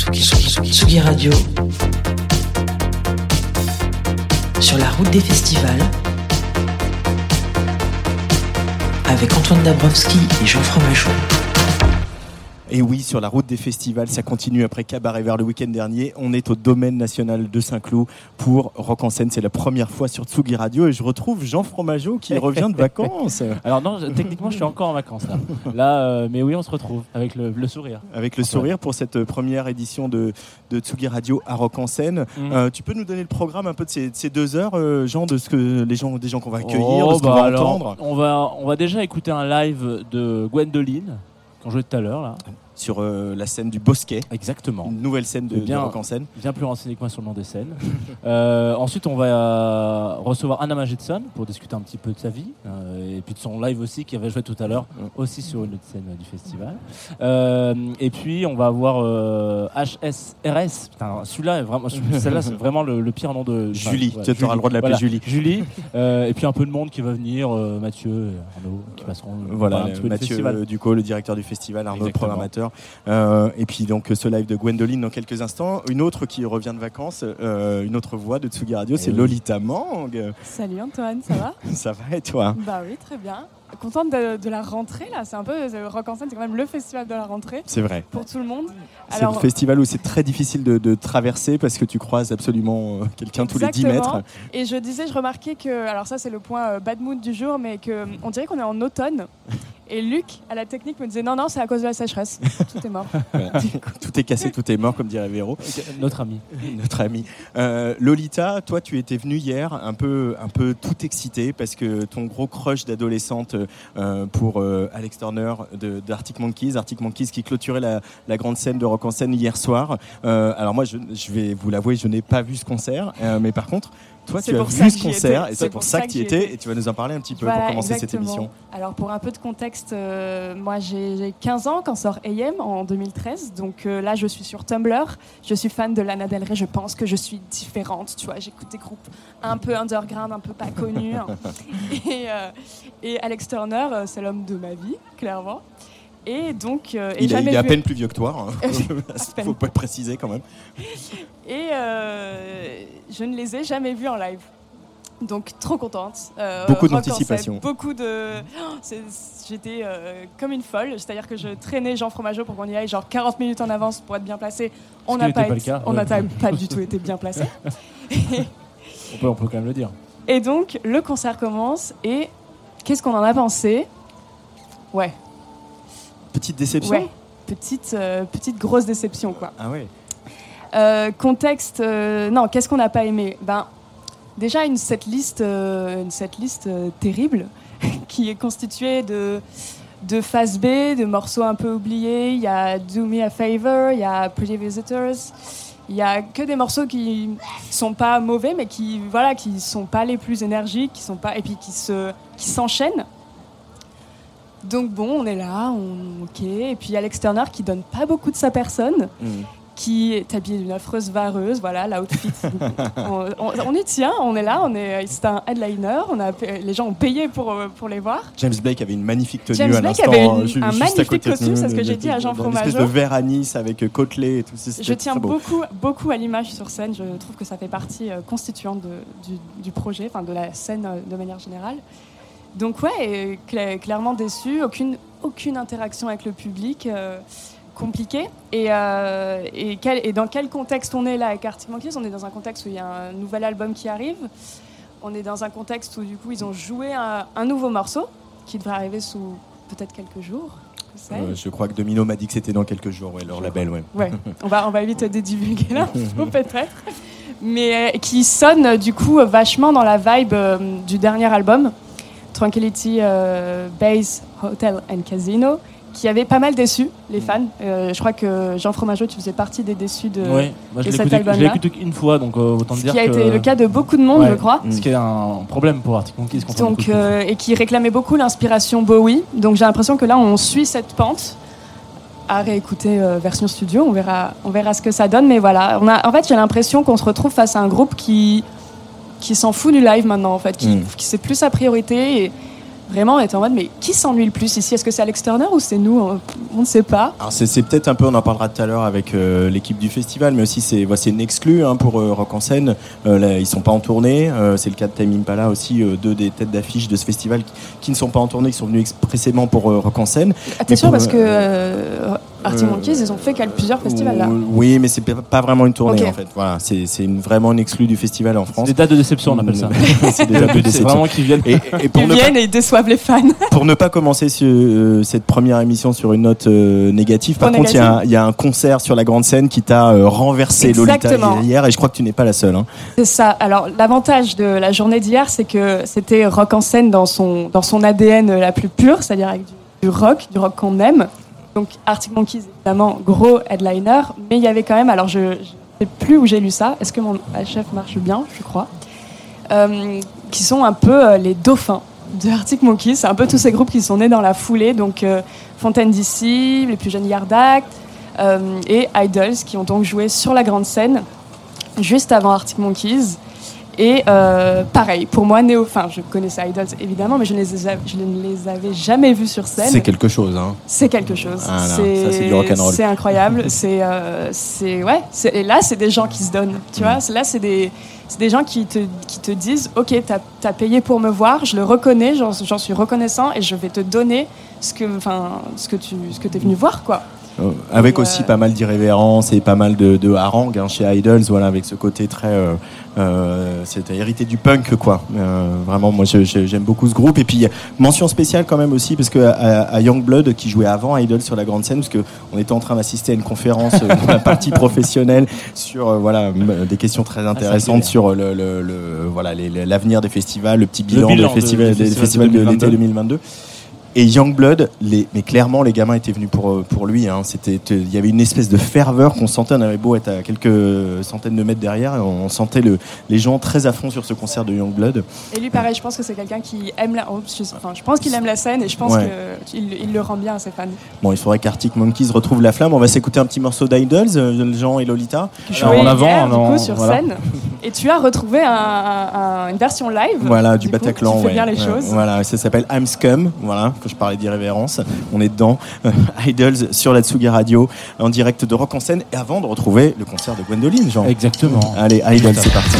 Tsugi, Tsugi, Radio. Sur la route des festivals. Avec Antoine Dabrowski et Jean Fromageau. Et oui, sur la route des festivals, ça continue après Cabaret vers le week-end dernier. On est au domaine national de Saint-Cloud pour Rock en scène. C'est la première fois sur Tsugi Radio et je retrouve Jean Fromageau qui revient de vacances. Alors non, je- techniquement, je suis encore en vacances là. Là, euh, mais oui, on se retrouve avec le, le sourire. Avec le sourire pour cette euh, première édition de, de Tsugi Radio à Rock en scène. Mhm. Euh, tu peux nous donner le programme un peu de ces, de ces deux heures, euh, Jean, de ce que les gens, des gens qu'on va accueillir, Oh, de ce qu'on bah va alors, entendre? On va, on va déjà écouter un live de Gwendoline qu'on jouait tout à l'heure là. Sur euh, la scène du Bosquet. Exactement. Une nouvelle scène de, bien, de Rock en scène. Bien plus renseigné que moi sur le nom des scènes. Euh, ensuite, on va euh, recevoir Anna Magetson pour discuter un petit peu de sa vie et puis de son live aussi qui avait joué tout à l'heure, aussi sur une autre scène du festival. Et puis, on va avoir HSRS. Putain, celui-là est vraiment, celle-là, c'est vraiment le, le pire nom de Julie, Ouais, tu auras le droit de l'appeler Voilà, Julie. Julie. Euh, et puis un peu de monde qui va venir, euh, Mathieu, et Arnaud, qui passeront Voilà, un petit peu du Mathieu Ducot, le directeur du festival, Arnaud, le Exactement. Euh, et puis donc ce live de Gwendoline dans quelques instants. Une autre qui revient de vacances, euh, une autre voix de Tsugi Radio, c'est oui. Lolita Mang. Salut Antoine, ça va Ça va et toi? Bah oui, très bien. Contente de, de la rentrée là, c'est un peu Rock en scène, c'est quand même le festival de la rentrée C'est vrai. pour tout le monde. C'est le festival où c'est très difficile de, de traverser parce que tu croises absolument euh, quelqu'un tous les 10 Exactement. mètres. Et je disais, je remarquais que, alors ça c'est le point bad mood du jour, mais que hum, dirait qu'on est en automne. Et Luc, à la technique, me disait non, non, c'est à cause de la sécheresse. Tout est mort. Voilà. tout est cassé, tout est mort, comme dirait Véro, Notre ami. notre ami. Euh, Lolita, toi tu étais venue hier un peu, un peu tout excité parce que ton gros crush d'adolescente euh, pour euh, Alex Turner de- d'Arctic Monkeys, Arctic Monkeys qui clôturait la, la grande scène de Rock en scène hier soir. Euh, alors moi je, je vais vous l'avouer, je n'ai pas vu ce concert, euh, mais par contre toi tu as vu ce concert et c'est pour ça que tu y étais et tu vas nous en parler un petit peu Voilà, pour commencer cette émission. Alors pour un peu de contexte, euh, moi j'ai j'ai 15 ans quand sort AM en 2013, donc euh, là je suis sur Tumblr, je suis fan de Lana Del Rey, je pense que je suis différente, tu vois, j'écoute des groupes un peu underground, un peu pas connus, hein. et, euh, et Alex Turner, c'est l'homme de ma vie, clairement. Et donc, euh, et Il, a- il est à peine plus vieux que toi, hein. peine. faut pas le préciser quand même. Et euh, je ne les ai jamais vus en live. Donc trop contente. Euh, Beaucoup d'anticipation. Beaucoup de. Oh, J'étais euh, comme une folle. C'est-à-dire que je traînais Jean Fromageau pour qu'on y aille genre 40 minutes en avance pour être bien placé. On n'a pas, pas été- cas, on n'a ouais. pas du tout été bien placé. On peut, on peut quand même le dire. Et donc le concert commence et qu'est-ce qu'on en a pensé? Ouais, Petite déception ouais. Petite, euh, petite grosse déception quoi. Ah ouais. Euh, contexte, euh, non, qu'est-ce qu'on n'a pas aimé? Ben, déjà une setlist, une setlist terrible qui est constituée de de phase B, de morceaux un peu oubliés. Il y a Do Me a Favor, il y a Pretty Visitors. Il y a que des morceaux qui sont pas mauvais, mais qui voilà, qui sont pas les plus énergiques, qui sont pas et puis qui se qui s'enchaînent. Donc bon, on est là, on ok. Et puis Alex Turner qui donne pas beaucoup de sa personne Mm. qui est habillée d'une affreuse vareuse, voilà, l'outfit. on, on, on y tient, on est là, on est, c'est un headliner, on a, les gens ont payé pour, euh, pour les voir. James Blake avait une magnifique tenue James à Blake l'instant. avait une- euh, ju- un magnifique costume, c'est ce que j'ai dit à Jean dans Une espèce de Fromageau. verre à Nice avec euh, côtelé et tout. Je tiens beaucoup, beaucoup à l'image sur scène, je trouve que ça fait partie constituante de- du, du projet, enfin de la scène de manière générale. Donc ouais, clairement déçu, aucune, aucune interaction avec le public, euh, compliqué. Et, euh, et, quel- et dans quel contexte on est là avec Arctic Monkeys? On est dans un contexte où il y a un nouvel album qui arrive. On est dans un contexte où du coup ils ont joué un, un nouveau morceau qui devrait arriver sous peut-être quelques jours. Euh, je crois que Domino m'a dit que c'était dans quelques jours, ouais, leur label. Ouais. Ouais, on va, on va vite dédivulguer là, peut-être. mais qui sonne du coup vachement dans la vibe du dernier album, Tranquility Base Hotel and Casino qui avait pas mal déçu les fans. Euh, je crois que Jean Fromageau, tu faisais partie des déçus de, ouais, moi, de cet album-là. Je l'ai écouté qu'une fois, donc euh, autant Ce dire qui a que... été le cas de beaucoup de monde, Ouais. je crois. Ce qui est un problème pour Arctic Monkeys. Donc, euh, et qui réclamait beaucoup l'inspiration Bowie. Donc j'ai l'impression que là, on suit cette pente. À réécouter euh, version studio, on verra, on verra ce que ça donne. Mais voilà, on a, en fait, j'ai l'impression qu'on se retrouve face à un groupe qui, qui s'en fout du live maintenant, en fait, qui, Mm. qui c'est plus sa priorité. Et vraiment, on est en mode, mais qui s'ennuie le plus ici? Est-ce que c'est Alex Turner ou c'est nous? On on ne sait pas. Alors c'est, peut-être un peu, on en parlera tout à l'heure avec euh, l'équipe du festival, mais aussi c'est, voici une exclue hein, pour euh, Rock en scène. Euh, là, ils sont pas en tournée. Euh, c'est le cas de Time Impala aussi, deux des têtes d'affiche de ce festival qui, qui ne sont pas en tournée, qui sont venus expressément pour Rock en scène. Ah, t'es Mais sûr pour, parce que euh, Monkeys, ils ont fait plusieurs festivals là. Oui, mais c'est pas- pas vraiment une tournée en fait. Voilà, c'est, vraiment une exclue du festival en C'est France. des dates de déception, on appelle ça. c'est des dates de déception. vraiment qu'ils viennent. Et, et pour, Ils ne pas, viennent et ils déçoivent les fans. pour ne pas commencer ce- euh, cette première émission sur une note euh, négative, par contre, il y, a un- négative. il y a un concert sur la grande scène qui t'a euh, renversé Lolita Exactement. hier, et je crois que tu n'es pas la seule. hein. C'est ça. Alors, l'avantage de la journée d'hier, c'est que c'était rock en scène dans son, dans son ADN la plus pure, c'est-à-dire avec du, du rock, du rock qu'on aime. Donc, Arctic Monkeys, évidemment, gros headliner. Mais il y avait quand même, alors je ne sais plus où j'ai lu ça. Est-ce que mon chef marche bien Je crois? Euh, qui sont un peu euh, les dauphins de Arctic Monkeys. C'est un peu tous ces groupes qui sont nés dans la foulée. Donc, euh, Fontaine DC, les plus jeunes Yard Act euh, et Idols, qui ont donc joué sur la grande scène juste avant Arctic Monkeys. Et euh, pareil, pour moi, néo, enfin, je connaissais Idols évidemment, mais je ne les, ai- je ne les avais jamais vus sur scène. C'est quelque chose. Hein. C'est quelque chose. Ah c'est du rock'n'roll. C'est incroyable. c'est, euh, c'est ouais. Et là, c'est des gens qui se donnent. Tu Mm. vois, C'est- là, c'est des, c'est des gens qui te, qui te disent, ok, t'as as payé pour me voir, je le reconnais, j'en j'en suis reconnaissant, et je vais te donner ce que, enfin, ce que tu, ce que t'es venu voir, quoi. Euh, avec Ouais. aussi pas mal d'irrévérence et pas mal de, de harangue hein, chez Idols, voilà, avec ce côté très. Euh, euh, C'était hérité du punk, quoi. Euh, vraiment, moi, j'aime beaucoup ce groupe. Et puis, mention spéciale quand même aussi, parce que à, à Youngblood, qui jouait avant Idols sur la grande scène, parce que on était en train d'assister à une conférence dans la partie professionnelle sur voilà des questions très intéressantes c'est sur le, le- le- voilà l'avenir des festivals, le petit bilan, bilan des de- festivals, des de l'été 2022. 2022. Et Youngblood, les, mais clairement, les gamins étaient venus pour, euh, pour lui. hein. C'était, il y avait une espèce de ferveur qu'on sentait. On avait beau être à quelques centaines de mètres derrière, on sentait le, les gens très à fond sur ce concert de Youngblood. Et lui, pareil, je pense que c'est quelqu'un qui aime la, oh, je, enfin, je pense qu'il aime la scène, et je pense Ouais. qu'il il le rend bien à ses fans. Bon, il faudrait qu'Arctic Monkeys retrouve la flamme. On va s'écouter un petit morceau d'Idols, euh, Jean et Lolita. Qui en avant, hier, en du coup, avant, sur voilà. scène. Et tu as retrouvé un- un- un- une version live. Voilà, du, coup, Bataclan. Qui fait ouais. bien les Ouais, choses. Voilà, ça s'appelle I'm Scum. Voilà, que je parlais d'irrévérence. On est dedans. Idols sur la Tsugi Radio, en direct de Rock en scène. Et avant de retrouver le concert de Gwendoline, Jean. Exactement. Allez, Idols, c'est parti.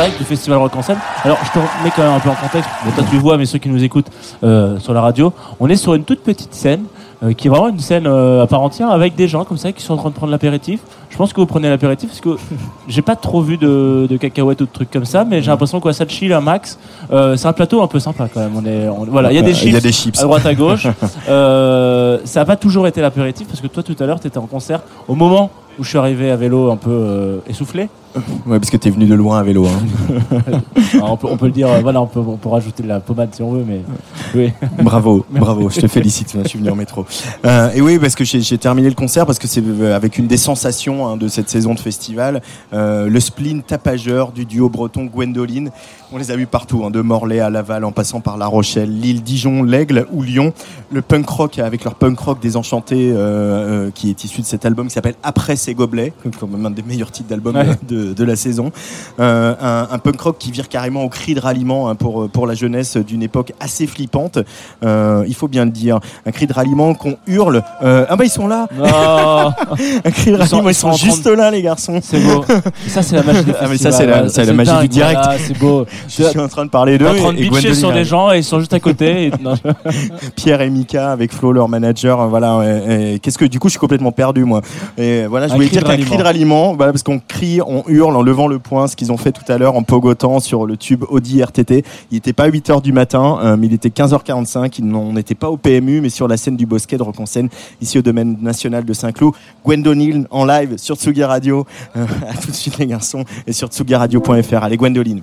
Direct du Festival Rock en scène. Alors je te mets quand même un peu en contexte. Bon, toi tu le vois, mais ceux qui nous écoutent euh, sur la radio, on est sur une toute petite scène euh, qui est vraiment une scène euh, à part entière avec des gens comme ça qui sont en train de prendre l'apéritif. Je pense que vous prenez l'apéritif parce que j'ai pas trop vu de, de cacahuètes ou de trucs comme ça, mais j'ai l'impression que ça chill un max. Euh, c'est un plateau un peu sympa quand même. On est, on- voilà, il y a des chips. Il y a des chips. À droite, à gauche. Euh, ça n'a pas toujours été l'apéritif parce que toi, tout à l'heure, tu étais en concert au moment où je suis arrivé à vélo un peu euh, essoufflé. Ouais, parce que t'es venu de loin à vélo. hein. Alors, on, peut, on peut le dire, euh, voilà, on peut, on peut rajouter de la pommade si on veut, mais oui. Bravo, bravo, je te félicite, je suis venu en métro. Euh, et oui, parce que j'ai terminé le concert, parce que c'est euh, avec une des sensations hein, de cette saison de festival, euh, le spleen tapageur du duo breton Gwendoline. On les a vus partout, hein, de Morlaix à Laval, en passant par La Rochelle, Lille, Dijon, l'Aigle ou Lyon. Le punk rock, avec leur punk rock désenchanté, euh, qui est issu de cet album qui s'appelle Après ces gobelets, quand même un des meilleurs titres d'album Ouais. de, de la saison. Euh, un, un punk rock qui vire carrément au cri de ralliement hein, pour, pour la jeunesse d'une époque assez flippante. Euh, il faut bien le dire. Un cri de ralliement qu'on hurle. Euh, ah bah ils sont là Un cri de Ils ralliement, ils ils sont, juste là les garçons. c'est beau. Et ça, c'est la magie des Ah, mais ça, festivals, c'est la- voilà. c'est la magie dingue, du direct. voilà, c'est beau. Je suis en train de parler d'eux. en train de bitcher sur des gens et ils sont juste à côté. et- non, Pierre et Mika avec Flo leur manager voilà qu'est-ce que du coup je suis complètement perdu moi et voilà je voulais dire qu'un cri de ralliement voilà parce qu'on crie on hurle en levant le poing ce qu'ils ont fait tout à l'heure en pogotant sur le tube Audi RTT il n'était pas 8h du matin euh, mais il était 15h45 Ils n'ont- on n'était pas au PMU mais sur la scène du Bosquet de scène ici au domaine national de Saint-Cloud Gwendoline en live sur Tsugi Radio. Euh, tout de suite les garçons et sur tsugiradio.fr allez Gwendoline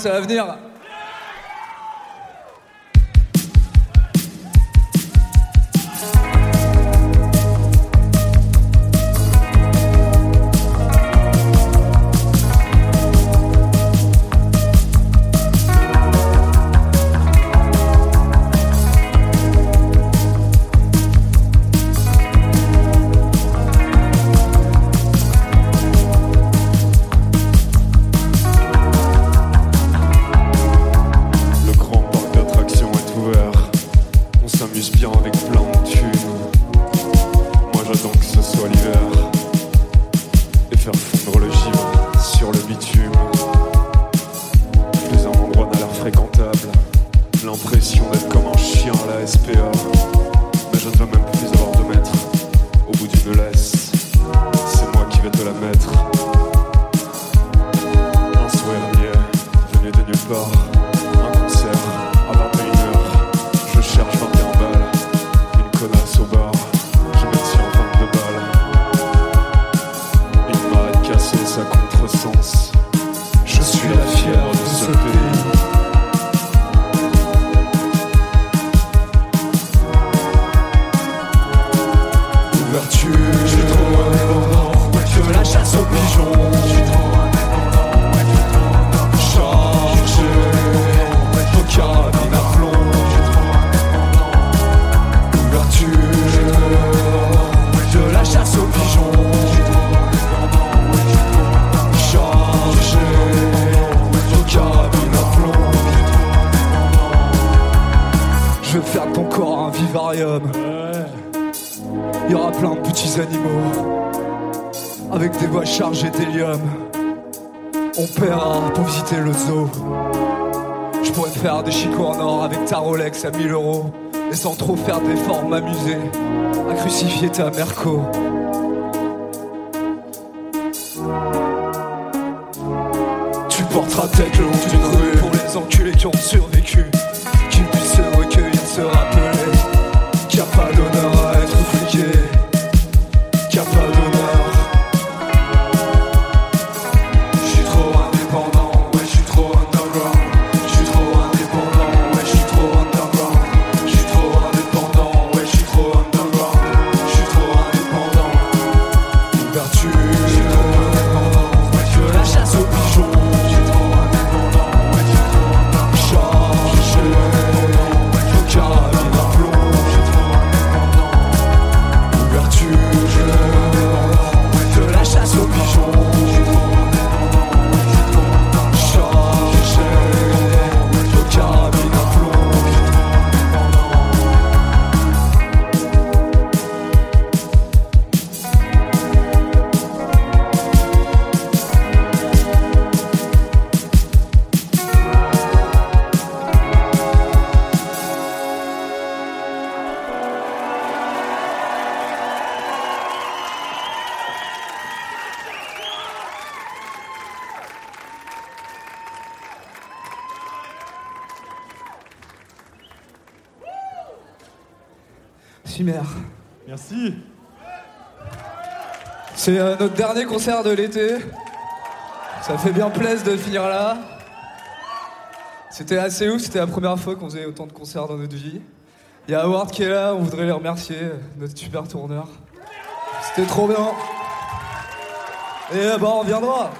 ça va venir. des voix chargées d'hélium. On paiera pour visiter le zoo. Je pourrais faire des chicots en or avec ta Rolex à 1000 euros. Et sans trop faire d'efforts, m'amuser à crucifier ta Merco. Tu porteras tête le long d'une rue pour les enculés qui ont survécu. notre dernier concert de l'été. Ça fait bien plaisir de finir là. C'était assez ouf, c'était la première fois qu'on faisait autant de concerts dans notre vie. Il y a Howard qui est là, on voudrait les remercier, notre super tourneur. C'était trop bien. Et bah on reviendra.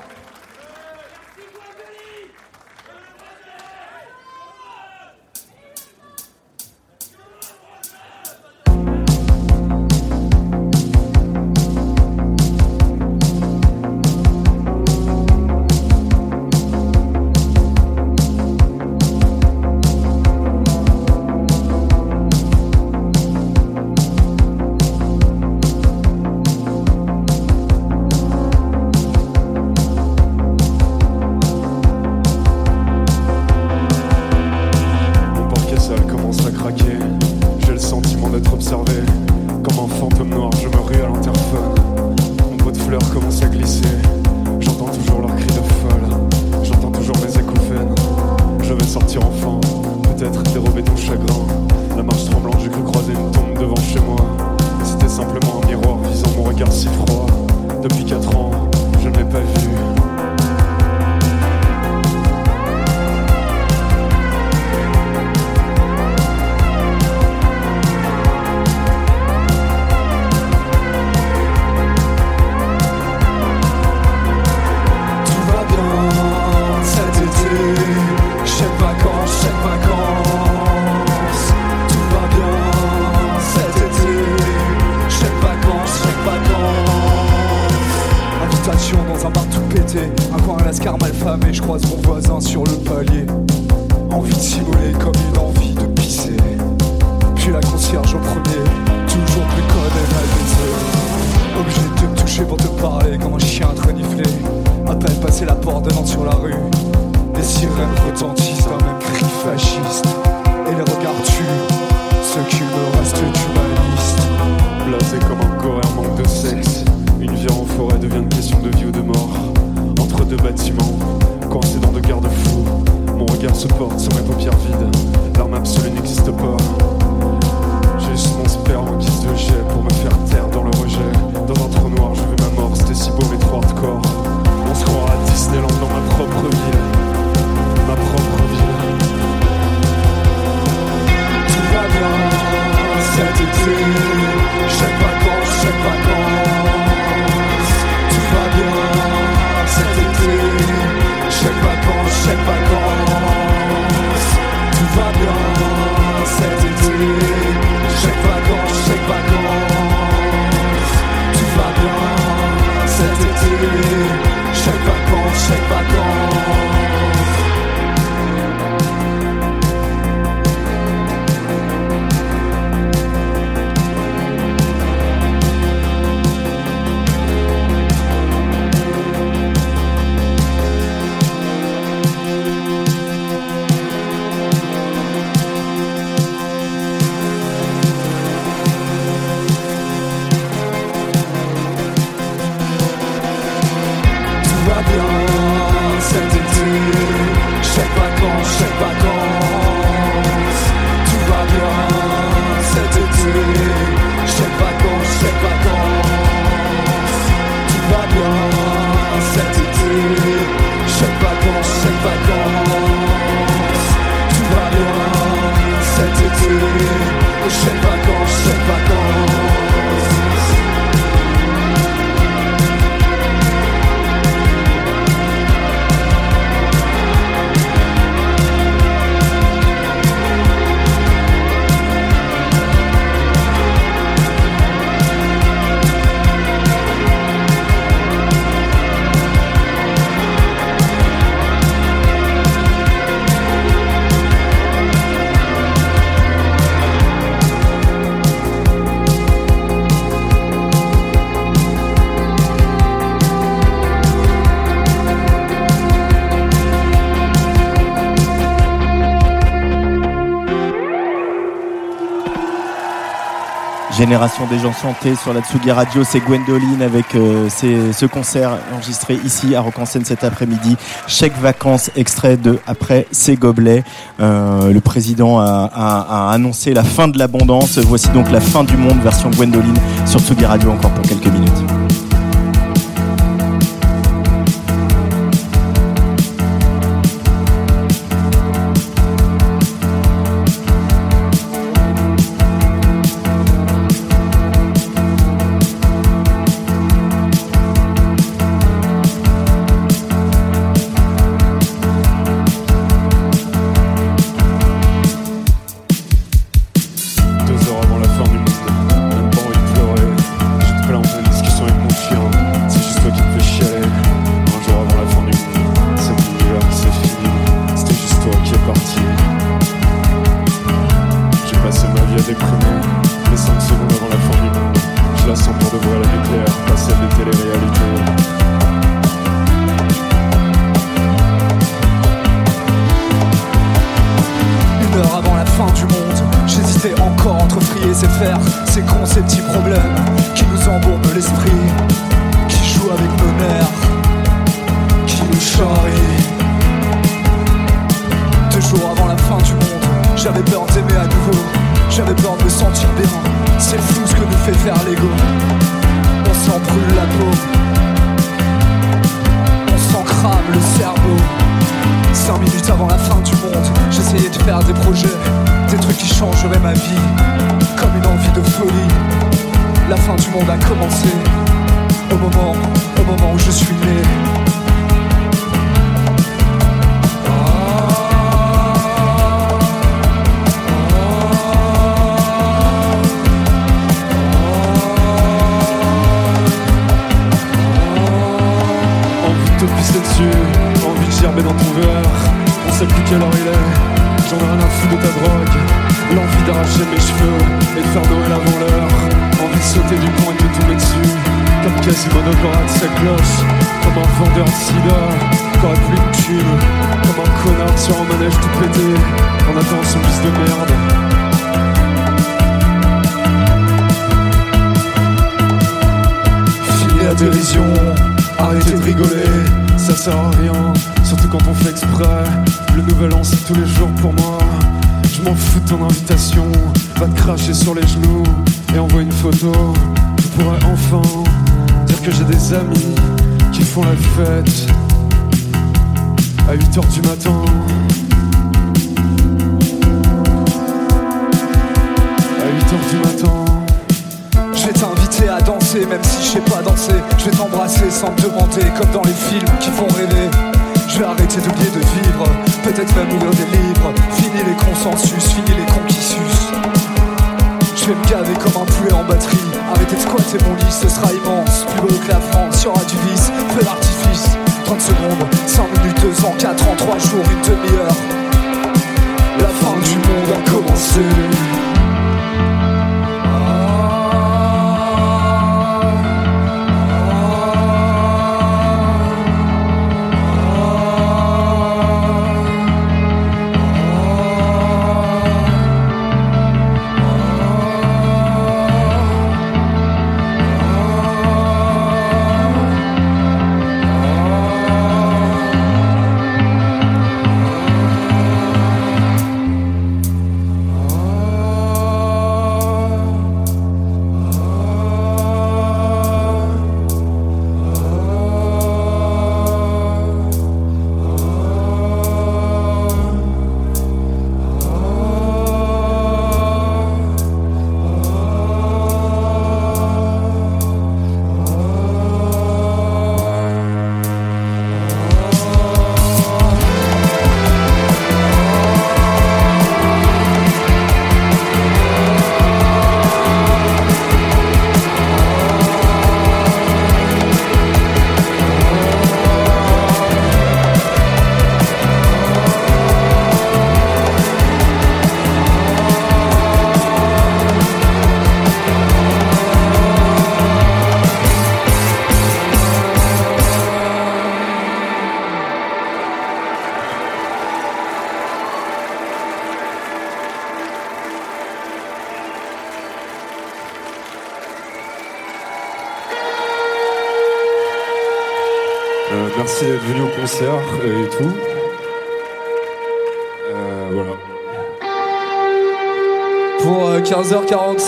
génération des gens chantés sur la Tsugi Radio, c'est Gwendoline avec euh, ce concert enregistré ici à Rock-en-Seine cet après-midi. Chèque vacances, extrait de Après ses gobelets. Euh, le président a, a, annoncé la fin de l'abondance. Voici donc la fin du monde, version Gwendoline sur Tsugi Radio encore pour quelques minutes.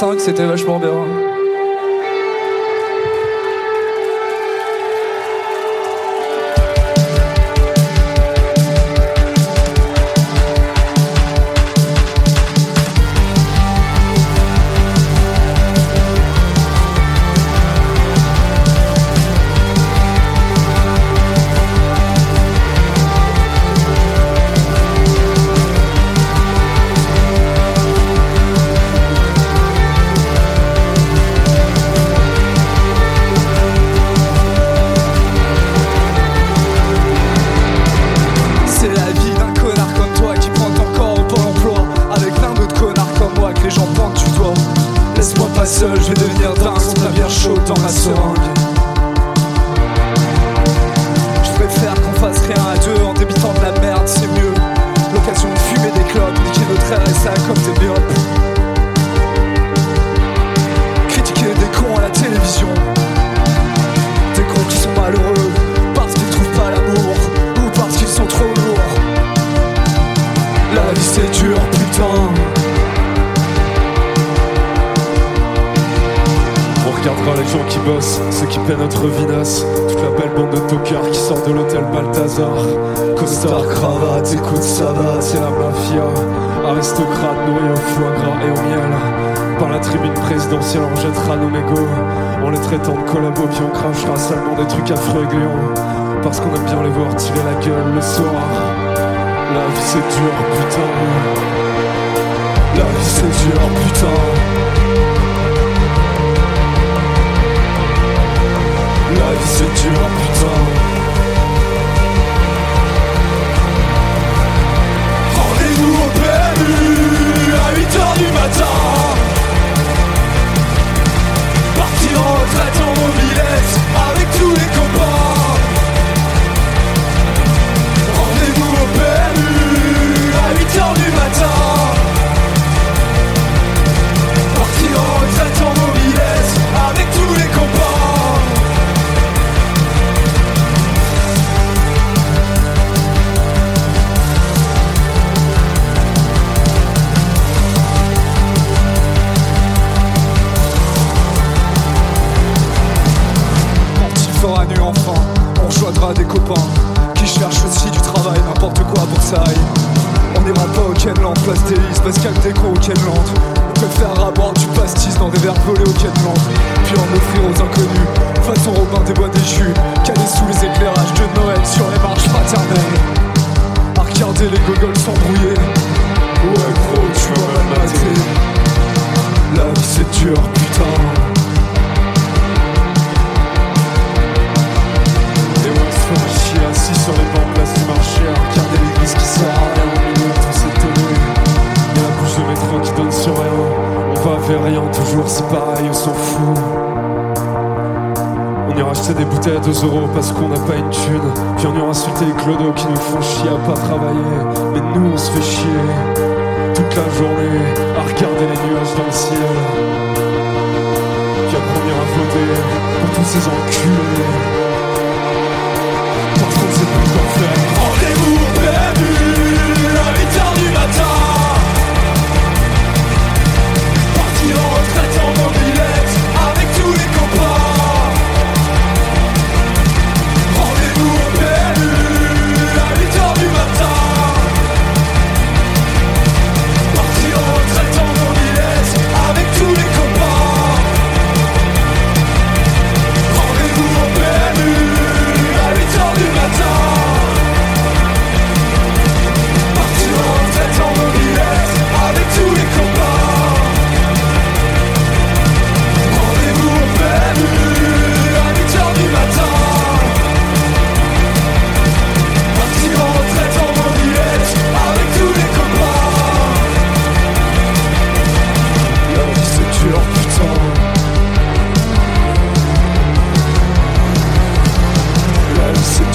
15h45, c'était vachement bien. On n'ira pas au Kenland, listes, Pascal Déco au Kenland. On préfère à boire du pastis dans des verres volés au Kenland. Puis en offrir aux inconnus, façon Robin des bois déchus, calés sous les éclairages de Noël sur les marches fraternelles. À regarder les gogoles s'embrouiller. Ouais, gros, tu vas mal. La vie c'est dur, putain. Assis sur les bancs place du marché à regarder l'église qui à rien au milieu de tous ces télés? Y'a la bouche de métro qui donne sur rien. On va vers rien, toujours c'est pareil, on s'en fout. On ira acheter des bouteilles à 2 euros parce qu'on n'a pas une thune. Puis insulter les clodos qui nous font chier à pas travailler. Mais nous on se fait chier toute la journée à regarder les nuages dans le ciel. Puis après on ira voter pour tous ces enculés. Parce qu'on sait plus. Rendez-vous au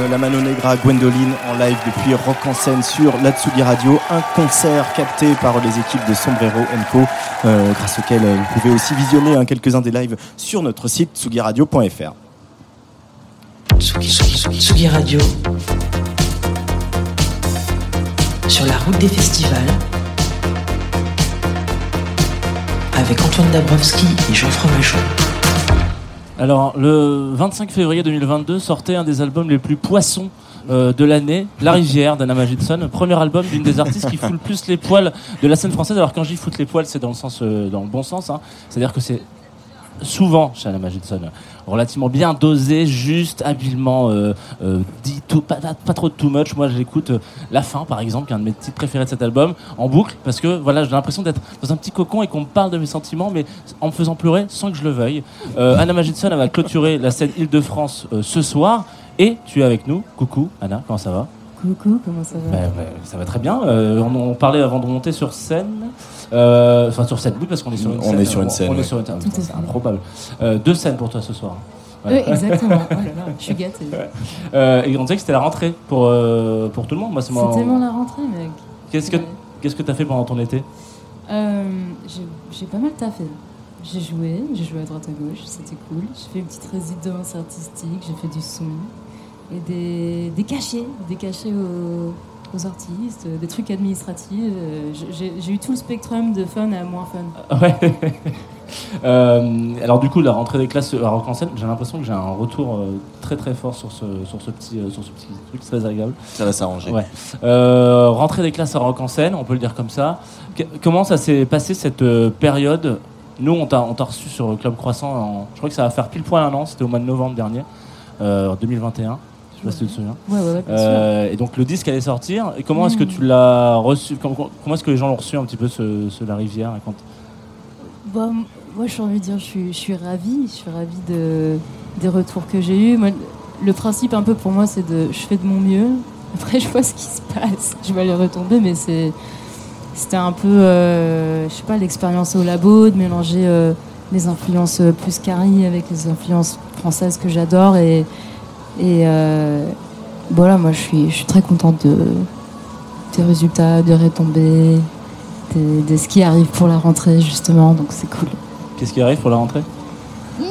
euh, la Mano Negra, Gwendoline en live depuis Rock en scène sur la Tsugi Radio, un concert capté par les équipes de Sombrero Co, euh, grâce auquel euh, vous pouvez aussi visionner hein, quelques-uns des lives sur notre site tsugiradio.fr. Tsugi, Tsugi, Tsugi, Tsugi Radio. Sur la route des festivals. Avec Antoine Dabrowski et Jean Fromageau. Alors, le 25 février 2022 sortait un des albums les plus poissons euh, de l'année, La Rivière d'Anna Magidson, premier album d'une des artistes qui fout le plus les poils de la scène française. Alors quand je dis foutre les poils, c'est dans le sens, euh, dans le bon sens. hein. C'est-à-dire que c'est souvent Anna Magidson relativement bien dosé, juste, habilement euh, euh, dit, tout, pas, trop de too much. Moi, j'écoute euh, La Fin, par exemple, qui est un de mes titres préférés de cet album, en boucle, parce que voilà, j'ai l'impression d'être dans un petit cocon et qu'on me parle de mes sentiments, mais en me faisant pleurer sans que je le veuille. Anna Magidson, va clôturer la scène Île-de-France ce soir, et tu es avec nous. Coucou, Anna, comment ça va? Coucou, comment ça va bah, bah, ça va très bien. Euh, on, on parlait avant de monter sur scène. Euh, Enfin, sur scène, oui, parce qu'on est sur une On scène. est sur une scène, On est sur une scène. C'est improbable. Euh, deux scènes pour toi ce soir. Oui, exactement. Oh là là, je suis gâtée. Euh, et on disait que c'était la rentrée pour, euh, pour tout le monde. Moi, c'est tellement la rentrée, mec. Qu'est-ce que Ouais. qu'est-ce que t'as fait pendant ton été Euh, j'ai- j'ai pas mal taffé. J'ai joué, j'ai joué à droite à gauche, c'était cool. J'ai fait une petite résidence artistique, j'ai fait du son et des, des cachets, des cachets aux, aux artistes, des trucs administratifs. Euh, j'ai- eu tout le spectrum de fun à moins fun. Ouais. Euh, alors du coup, la rentrée des classes à Rock en scène, j'ai l'impression que j'ai un retour euh, très très fort sur ce, sur ce petit euh, sur ce petit truc très agréable. Ça va s'arranger. Ouais. Euh, rentrée des classes à Rock en scène, on peut le dire comme ça. Comment ça s'est passé cette euh, période? Nous, on t'a on t'a reçu sur Club Croissant. En, je crois que ça va faire pile poil un an. C'était au mois de novembre dernier, euh, en 2021. Je sais pas si tu te souviens. Ouais, ouais, ouais, bien sûr. Euh, et donc le disque allait sortir. Et comment est-ce que Mm. tu l'as reçu Comment, comment est-ce que les gens l'ont reçu un petit peu ce, ce La Rivière Raconte? Bah, m- moi, j'ai envie de dire, je suis, je suis ravie. Je suis ravie de, des retours que j'ai eus. Moi, le principe, un peu pour moi, c'est de je fais de mon mieux. Après, je vois ce qui se passe. Je vais aller retomber, mais c'est, c'était un peu, euh, je sais pas, l'expérience au labo, de mélanger euh, les influences euh, plus carry avec les influences françaises que j'adore. Et, et euh, voilà, moi, je suis, je suis très contente de, des résultats, des retombées, de, de ce qui arrive pour la rentrée, justement. Donc, c'est cool. Qu'est-ce qui arrive pour la rentrée?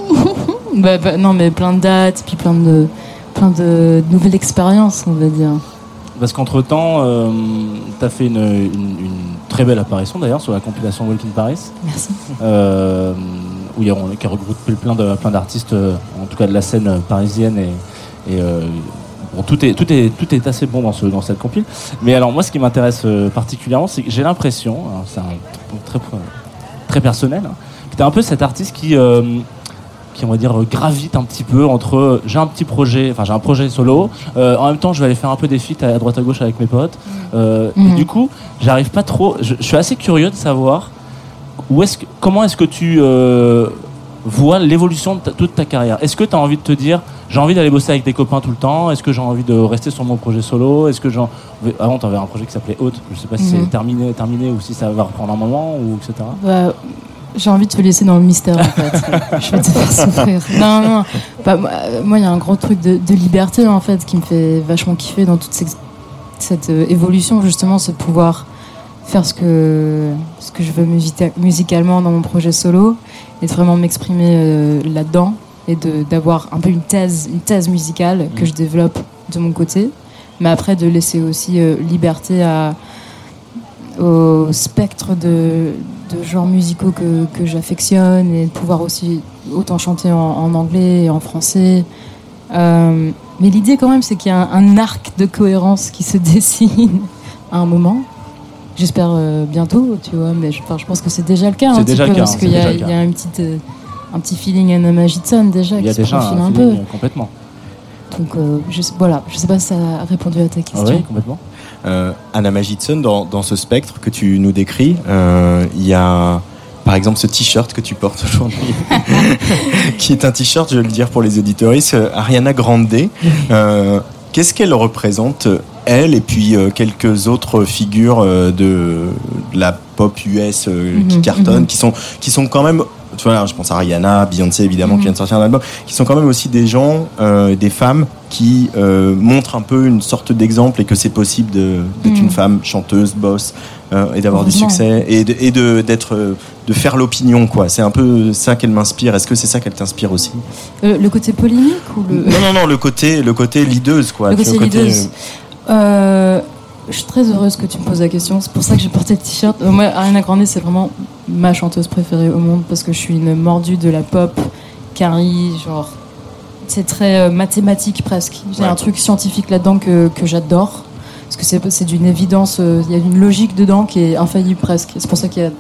Bah, bah, non, mais plein de dates, puis plein de, plein de nouvelles expériences, on va dire. Parce qu'entre temps, tu as fait une, une- une très belle apparition d'ailleurs sur la compilation Walk in Paris, Merci. euh, où il y a, qui a regroupé plein de plein d'artistes, euh, en tout cas de la scène euh, parisienne et, et, euh, bon, tout est tout est tout est assez bon dans ce dans cette compile. Mais alors moi, ce qui m'intéresse euh, particulièrement, c'est que j'ai l'impression, alors, c'est un truc très très personnel, hein, que tu es un peu cet artiste qui euh, qui on va dire gravite un petit peu entre j'ai un petit projet, enfin j'ai un projet solo, euh, en même temps je vais aller faire un peu des feats à droite à gauche avec mes potes. Euh, et Mhm. du coup, j'arrive pas trop. Je, je suis assez curieux de savoir où est-ce que, comment est-ce que tu euh, vois l'évolution de ta- toute ta carrière. Est-ce que tu as envie de te dire j'ai envie d'aller bosser avec des copains tout le temps? Est-ce que j'ai envie de rester sur mon projet solo? Est-ce que j'en avant tu avais un projet qui s'appelait Haute. Je sais pas si Mhm. c'est terminé, terminé ou si ça va reprendre un moment ou etc. Bah, j'ai envie de te laisser dans le mystère, en fait. Je vais te faire souffrir. Non, non. Bah, moi, euh, moi, il y a un gros truc de, de liberté, en fait, qui me fait vachement kiffer dans toute cette euh, évolution, justement, c'est de pouvoir faire ce que, ce que je veux musicalement dans mon projet solo et de vraiment m'exprimer euh, là-dedans et d'avoir un peu une thèse, une thèse musicale que je développe de mon côté, mais après de laisser aussi euh, liberté à, au spectre de, de genres musicaux que, que j'affectionne et de pouvoir aussi autant chanter en, en anglais et en français. Euh, mais l'idée quand même, c'est qu'il y a un, un arc de cohérence qui se dessine à un moment. J'espère euh, bientôt, tu vois, mais je, enfin, je pense que c'est déjà le cas. C'est un petit déjà peu, le cas, Parce hein, qu'il y, c'est a- y une petite, euh, un petit feeling Anna Magidson déjà Il y a qui se déjà profile un, un, peu. complètement. Donc euh, je, voilà, je sais pas si ça a répondu à ta Ah question. oui, complètement. Euh, Anna Magidson, dans, dans ce spectre que tu nous décris, euh, il y a par exemple ce t-shirt que tu portes aujourd'hui, qui est un t-shirt, je vais le dire pour les auditoristes, Ariana Grande. Euh, Qu'est-ce qu'elle représente, elle, et puis euh, quelques autres figures euh, de, de la pop US euh, qui Mhm, cartonnent, mhm. qui, sont, qui sont quand même tu vois, je pense à Rihanna, Beyoncé évidemment Mhm. qui vient de sortir un album, qui sont quand même aussi des gens, euh, des femmes qui euh, montrent un peu une sorte d'exemple et que c'est possible d'être Mhm. une femme chanteuse, boss euh, et d'avoir du succès et de, et de d'être de faire l'opinion quoi. C'est un peu ça qu'elle m'inspire. Est-ce que c'est ça qu'elle t'inspire aussi? Le côté polémique ou le. Non non non, le côté le côté leaduse quoi. Le côté leaduse. Euh, je suis très heureuse que tu me poses la question. C'est pour ça que j'ai porté le t-shirt. Euh, moi, Ariana Grande, c'est vraiment ma chanteuse préférée au monde parce que je suis une mordue de la pop. Carrie, genre. C'est très euh, mathématique presque. J'ai Ouais. un truc scientifique là-dedans que, que j'adore. Parce que c'est, d'une évidence. euh, Il y a une logique dedans qui est infaillible presque. C'est pour ça qu'il y a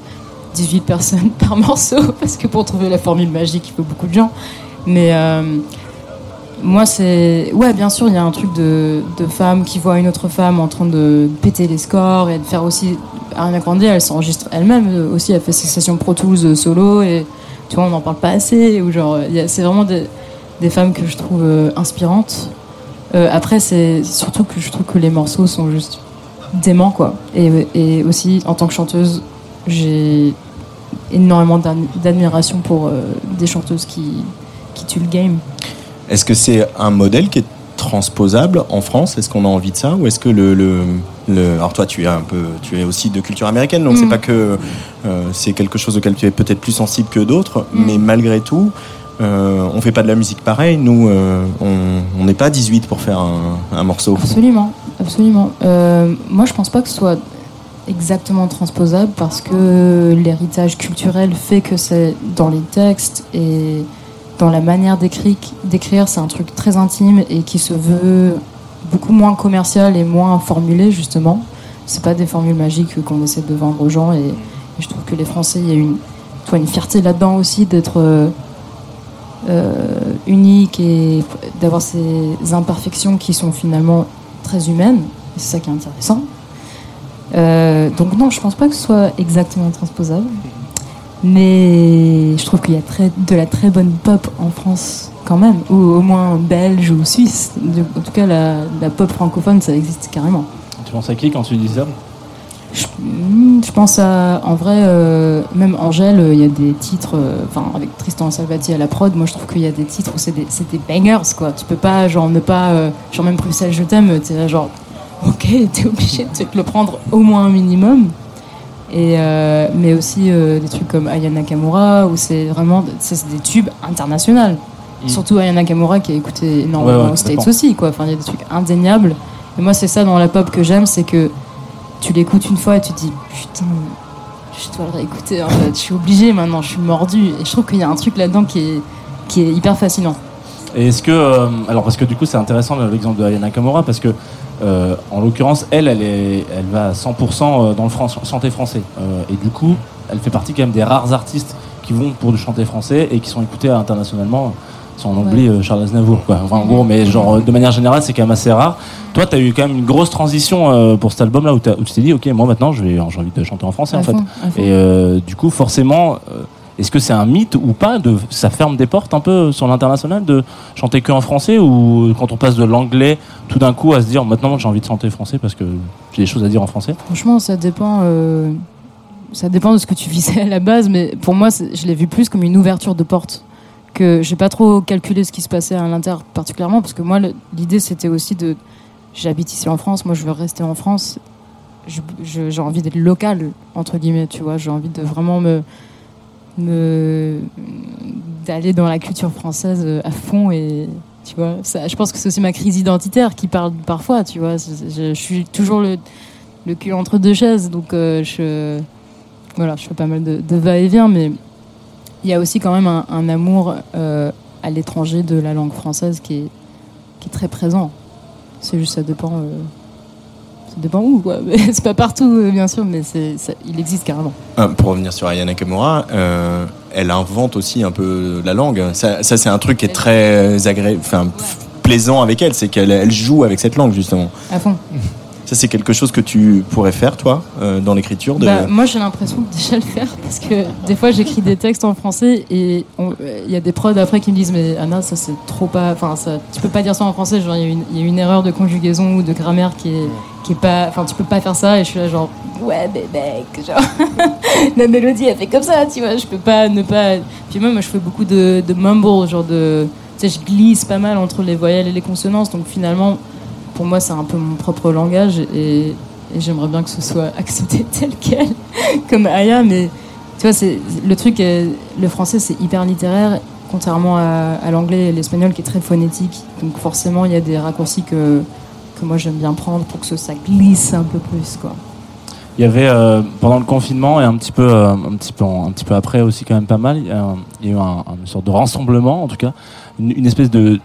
18 personnes par morceau. Parce que pour trouver la formule magique, il faut beaucoup de gens. Mais. euh, moi, c'est. Ouais, bien sûr, il y a un truc de, de femme qui voit une autre femme en train de péter les scores et de faire aussi. Ariana Grande, elle s'enregistre elle-même aussi, elle fait ses sessions Pro Tools euh, solo et tu vois, on n'en parle pas assez. Ou genre, c'est vraiment des, femmes que je trouve euh, inspirantes. Euh, après, c'est surtout que je trouve que les morceaux sont juste déments, quoi. Et, aussi, en tant que chanteuse, j'ai énormément d'ad- d'admiration pour des chanteuses qui, qui tuent le game. Est-ce que c'est un modèle qui est transposable en France? Est-ce qu'on a envie de ça? Ou est-ce que le, le, le- alors toi tu es un peu tu es aussi de culture américaine donc c'est Mm. pas que euh, c'est quelque chose auquel tu es peut-être plus sensible que d'autres Mm. mais malgré tout euh, on fait pas de la musique pareil nous euh, on on n'est pas 18 pour faire un, un morceau Absolument, absolument. Euh, moi, je pense pas que ce soit exactement transposable parce que l'héritage culturel fait que c'est dans les textes et dans la manière d'écrire, c'est un truc très intime et qui se veut beaucoup moins commercial et moins formulé justement. C'est pas des formules magiques qu'on essaie de vendre aux gens et, je trouve que les Français, il y a une, toi, une fierté là-dedans aussi d'être euh, euh, unique et d'avoir ces imperfections qui sont finalement très humaines. C'est ça qui est intéressant. Euh, donc non, je pense pas que ce soit exactement transposable. Mais je trouve qu'il y a très, de la très bonne pop en France quand même, ou au moins belge ou suisse. En tout cas, la, la pop francophone, ça existe carrément. Tu penses à qui quand tu dis ça? Je, hmm, je pense à, en vrai, euh, même Angèle, euh, il y a des titres, euh, enfin avec Tristan Salvati à la prod, moi je trouve qu'il y a des titres où c'est des, bangers quoi. Tu peux pas, genre ne pas, euh, genre même Bruxelles je t'aime, t'es là genre, ok, t'es obligé de te le prendre au moins un minimum. Et euh, mais aussi euh, des trucs comme Aya Nakamura où c'est vraiment, c'est des tubes internationaux. Mm. Surtout Aya Nakamura qui a écouté énormément Ouais, ouais, aux States aussi quoi. Enfin il y a des trucs indéniables. Et moi c'est ça dans la pop que j'aime, c'est que tu l'écoutes une fois et tu te dis putain je dois le réécouter en fait je suis obligée maintenant je suis mordu et je trouve qu'il y a un truc là-dedans qui est, qui est hyper fascinant Et est-ce que, euh, alors parce que du coup c'est intéressant l'exemple de Ayana Nakamura parce que euh, en l'occurrence elle, elle est, elle va à 100% dans le fran- chanter français Euh, et du coup elle fait partie quand même des rares artistes qui vont pour du chanter français et qui sont écoutés internationalement. Si on oublie euh, Charles Aznavour, quoi. Enfin, en gros, mais genre euh, de manière générale, c'est quand même assez rare. Toi, tu as eu quand même une grosse transition euh, pour cet album-là où, tu t'es dit, ok, moi maintenant, j'ai envie de chanter en français, À en fait. fond. Et euh, du coup, forcément, euh, est-ce que c'est un mythe ou pas Ça ferme des portes un peu sur l'international de chanter que en français ou quand on passe de l'anglais tout d'un coup à se dire maintenant j'ai envie de chanter français parce que j'ai des choses à dire en français? Franchement ça dépend euh, ça dépend de ce que tu visais à la base mais pour moi je l'ai vu plus comme une ouverture de porte que j'ai pas trop calculé ce qui se passait à l'inter particulièrement parce que moi l'idée c'était aussi de j'habite ici en France moi je veux rester en France j'ai envie d'être local entre guillemets tu vois j'ai envie de vraiment me me d'aller dans la culture française euh, à fond et tu vois je pense que c'est aussi ma crise identitaire qui parle parfois tu vois. Je, suis toujours le, le cul entre deux chaises donc euh, je voilà je fais pas mal de, va-et-vient mais il y a aussi quand même un, un amour euh, à l'étranger de la langue française qui est, qui est très présent. C'est juste ça dépend euh, ça dépend où quoi. C'est pas partout euh, bien sûr mais c'est ça- il existe carrément. Euh, pour revenir sur Ayana Nakamura, euh, elle invente aussi un peu la langue. Ça, ça, c'est un truc qui est très agréable, enfin, plaisant avec elle, c'est qu'elle elle joue avec cette langue justement. à fond Ça, c'est quelque chose que tu pourrais faire, toi, euh, dans l'écriture. Bah, moi, j'ai l'impression de déjà le faire parce que des fois, j'écris des textes en français et il y a des prods après qui me disent Mais Anna, ça c'est trop pas. Enfin, tu peux pas dire ça en français. Genre, il y, a une- erreur de conjugaison ou de grammaire qui est, qui est pas. Enfin, tu peux pas faire ça. Et je suis là, genre, ouais, mais mec, genre, la mélodie, elle fait comme ça, tu vois. Je peux pas ne pas. Puis moi, moi, je fais beaucoup de, de genre de. Tu sais, je glisse pas mal entre les voyelles et les consonances. Donc finalement, pour moi, c'est un peu mon propre langage et, j'aimerais bien que ce soit accepté tel quel, comme Aya. Mais tu vois, c'est le truc. est- le français, c'est hyper littéraire, contrairement à, l'anglais et l'espagnol qui est très phonétique. Donc forcément, il y a des raccourcis que que moi j'aime bien prendre pour que ça glisse un peu plus, quoi. Il y avait euh, pendant le confinement et un petit peu, euh, un petit peu, un petit peu après aussi quand même pas mal. Il y a, eu un- une sorte de rassemblement, en tout cas, une espèce de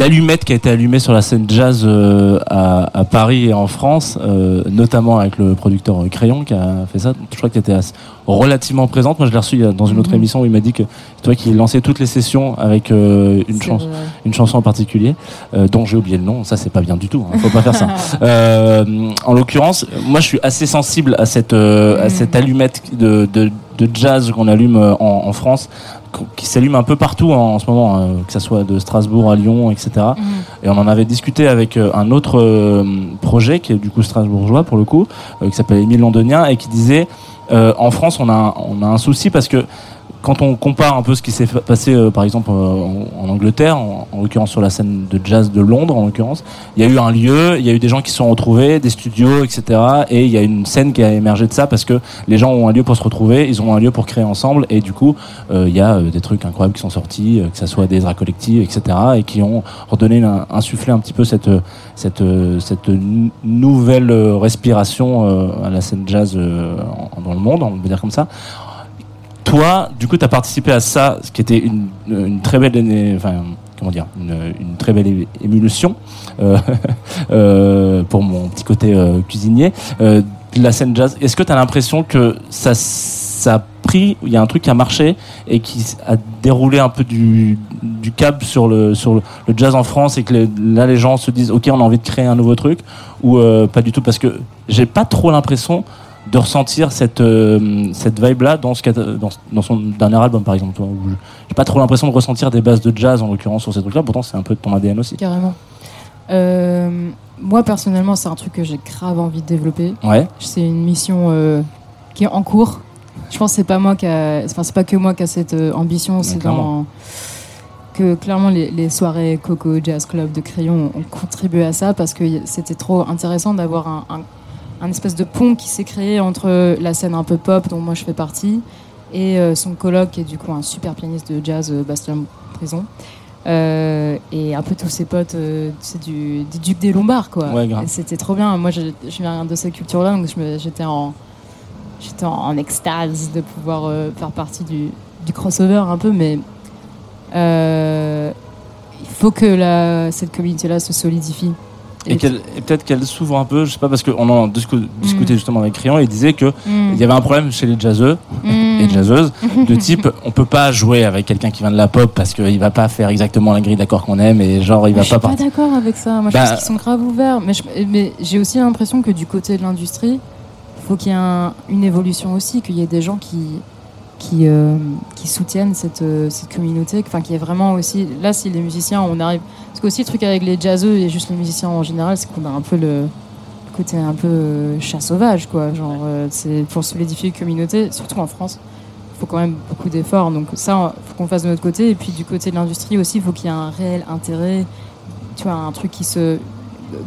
d'allumette qui a été allumée sur la scène jazz euh, à, à Paris et en France, euh, notamment avec le producteur euh, Crayon qui a fait ça. Je crois que tu étais assez- relativement présente. Moi, je l'ai reçu a- dans une autre Mhm. émission où il m'a dit que c'est toi qui lançais toutes les sessions avec euh, une vrai. une chanson en particulier euh, dont j'ai oublié le nom. Ça, c'est pas bien du tout. Hein. Faut pas faire ça. Euh, en l'occurrence, moi, je suis assez sensible à cette euh, à Mm. cette allumette de, de, de jazz qu'on allume euh, en, en France, qui s'allume un peu partout en, en ce moment, euh, que ça soit de Strasbourg à Lyon, etc. Mhm. Et on en avait discuté avec euh, un autre euh, projet qui est du coup strasbourgeois pour le coup, euh, qui s'appelle Émile Londonien et qui disait euh, en France on a on a un souci parce que quand on compare un peu ce qui s'est passé euh, par exemple euh, en, Angleterre, en, en l'occurrence sur la scène de jazz de Londres en l'occurrence, il y a eu un lieu, il y a eu des gens qui se sont retrouvés, des studios, etc. Et il y a une scène qui a émergé de ça parce que les gens ont un lieu pour se retrouver, ils ont un lieu pour créer ensemble et du coup euh, il y a des trucs incroyables qui sont sortis, que ça soit des draps collectifs, etc. Et qui ont redonné, insufflé un petit peu cette cette cette nou- nouvelle respiration à la scène jazz dans le monde, on peut dire comme ça. Toi, du coup, tu as participé à ça, ce qui était une, très belle, enfin, comment dire, une, très belle émulsion euh, euh, pour mon petit côté euh, cuisinier de la scène jazz. Est-ce que tu as l'impression que ça, ça a pris, il y a un truc qui a marché et qui a déroulé un peu du, du câble sur le sur le, jazz en France et que là les gens se disent ok on a envie de créer un nouveau truc ou pas du tout? Parce que j'ai pas trop l'impression de ressentir cette euh, cette vibe là dans ce qu'a- dans, dans son dernier album par exemple j'ai pas trop l'impression de ressentir des bases de jazz en l'occurrence sur ces trucs là pourtant c'est un peu de ton ADN aussi Carrément. Euh, moi, personnellement, c'est un truc que j'ai grave envie de développer. ouais C'est une mission euh, qui est en cours. Je pense que c'est pas moi qui a- enfin c'est pas que moi qui a cette ambition, c'est clairement. dans que clairement les, les soirées Coco Jazz Club de Crayon ont contribué à ça parce que c'était trop intéressant d'avoir un, un, un espèce de pont qui s'est créé entre la scène un peu pop dont moi je fais partie et euh, son coloc qui est du coup un super pianiste de jazz euh, Bastien Prison. Euh, et un peu tous ses potes euh, c'est du, du Duc des Lombards quoi. Ouais, c'était trop bien. Moi je, je viens de cette culture là donc j'étais en j'étais en, en extase de pouvoir euh, faire partie du, du crossover un peu mais il faut que la, cette communauté là se solidifie et, qu'elle- et peut-être qu'elle s'ouvre un peu je sais pas parce qu'on en discu- discutait Mm. justement avec Crayon et il disait que Mm. il y avait un problème chez les jazzeux Mm. et jazzeuses de type on peut pas jouer avec quelqu'un qui vient de la pop parce qu'il va pas faire exactement la grille d'accords qu'on aime et genre il va je suis pas pas d'accord avec ça. Moi, je Bah- pense qu'ils sont grave ouverts. Mais, je- mais j'ai aussi l'impression que du côté de l'industrie, il faut qu'il y ait un- une évolution aussi, qu'il y ait des gens qui, qui, euh, qui soutiennent cette, euh, cette communauté. Enfin, qui est vraiment aussi. Là, si les musiciens, on arrive. Parce que aussi, le truc avec les jazzeux et juste les musiciens en général, c'est qu'on a un peu le côté un peu euh, chat sauvage, quoi. Genre, c'est pour solidifier une communauté, surtout en France. Il faut quand même beaucoup d'efforts. Donc, ça, il faut qu'on fasse de notre côté. Et puis, du côté de l'industrie aussi, il faut qu'il y ait un réel intérêt tu vois, un truc qui se.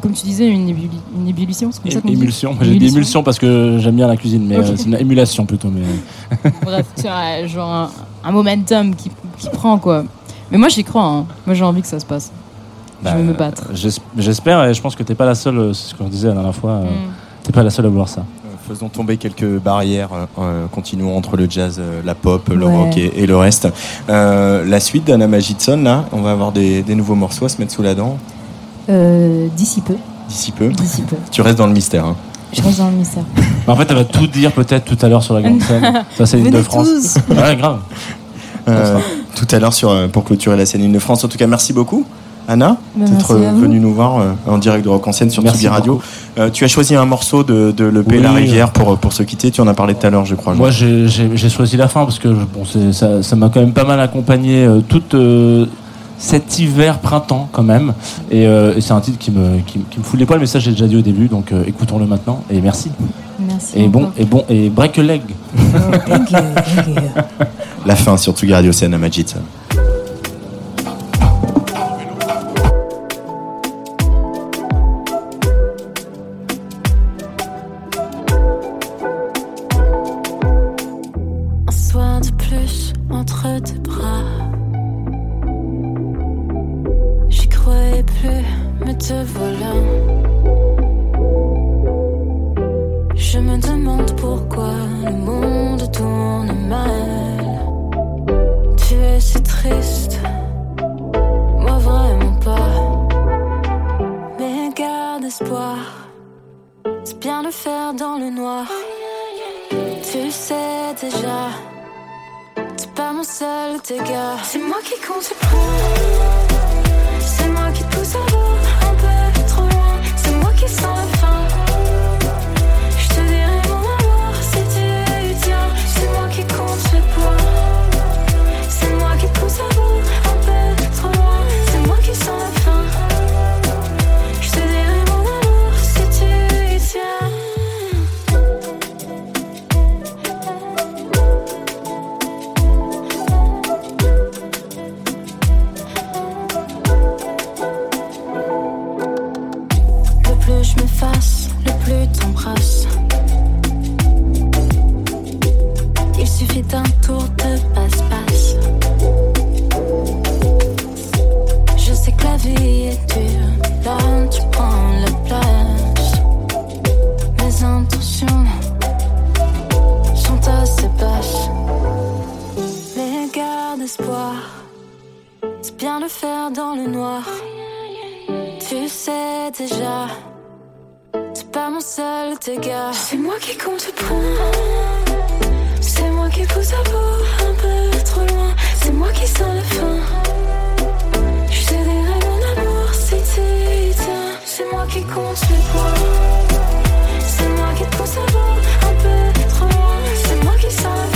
Comme tu disais, une, ébulli- une ébullition, c'est comme ça qu'on dit émulsion j'ai dit émulsion parce que j'aime bien la cuisine mais Ok. euh, c'est une émulation plutôt mais Bref, tu vois, genre un, un momentum qui, qui prend, quoi. Mais moi, j'y crois, hein. Moi, j'ai envie que ça se passe. Bah, je veux me battre. j'es- j'espère et je pense que t'es pas la seule euh, c'est ce qu'on disait la dernière fois euh, Mm. t'es pas la seule à vouloir ça Euh, Faisons tomber quelques barrières, euh, euh, continuons entre le jazz, euh, la pop, le Ouais. rock et, et le reste. Euh, la suite d'Anna Magidson, là, on va avoir des, des nouveaux morceaux à se mettre sous la dent Euh, D'ici peu. d'ici peu. D'ici peu. Tu restes dans le mystère. hein. Je reste dans le mystère. Bah, en fait elle va tout dire peut-être tout à l'heure sur la grande scène ça c'est l'île de France tous. ouais grave Euh, tout à l'heure sur, euh, pour clôturer la scène Île de France. En tout cas, merci beaucoup Anna, Bah, d'être venue nous voir euh, en direct de Rock en scène sur Merci Radio. Euh, tu as choisi un morceau de, de l'EP Oui. La Rivière pour, pour se quitter. Tu en as parlé tout à l'heure, je crois. Moi, j'ai- choisi la fin parce que bon, ça ça m'a quand même pas mal accompagné euh, tout euh, cet hiver, printemps quand même. Et, euh, et c'est un titre qui me, qui, qui me fout les poils, mais ça j'ai déjà dit au début, donc euh, écoutons-le maintenant. Et merci. Merci. Et bon, et bon, et break a leg. Thank you, thank you. La fin sur Tsugi Radio, c'est Anna Majid. Déjà, c'est pas mon seul dégât. C'est moi qui compte le point. C'est moi qui pousse à bout, un peu trop loin. C'est moi qui sens la fin. Je te dirai mon amour si. C'est moi qui compte les points. C'est moi qui te pousse à bout, un peu trop loin. C'est moi qui sens.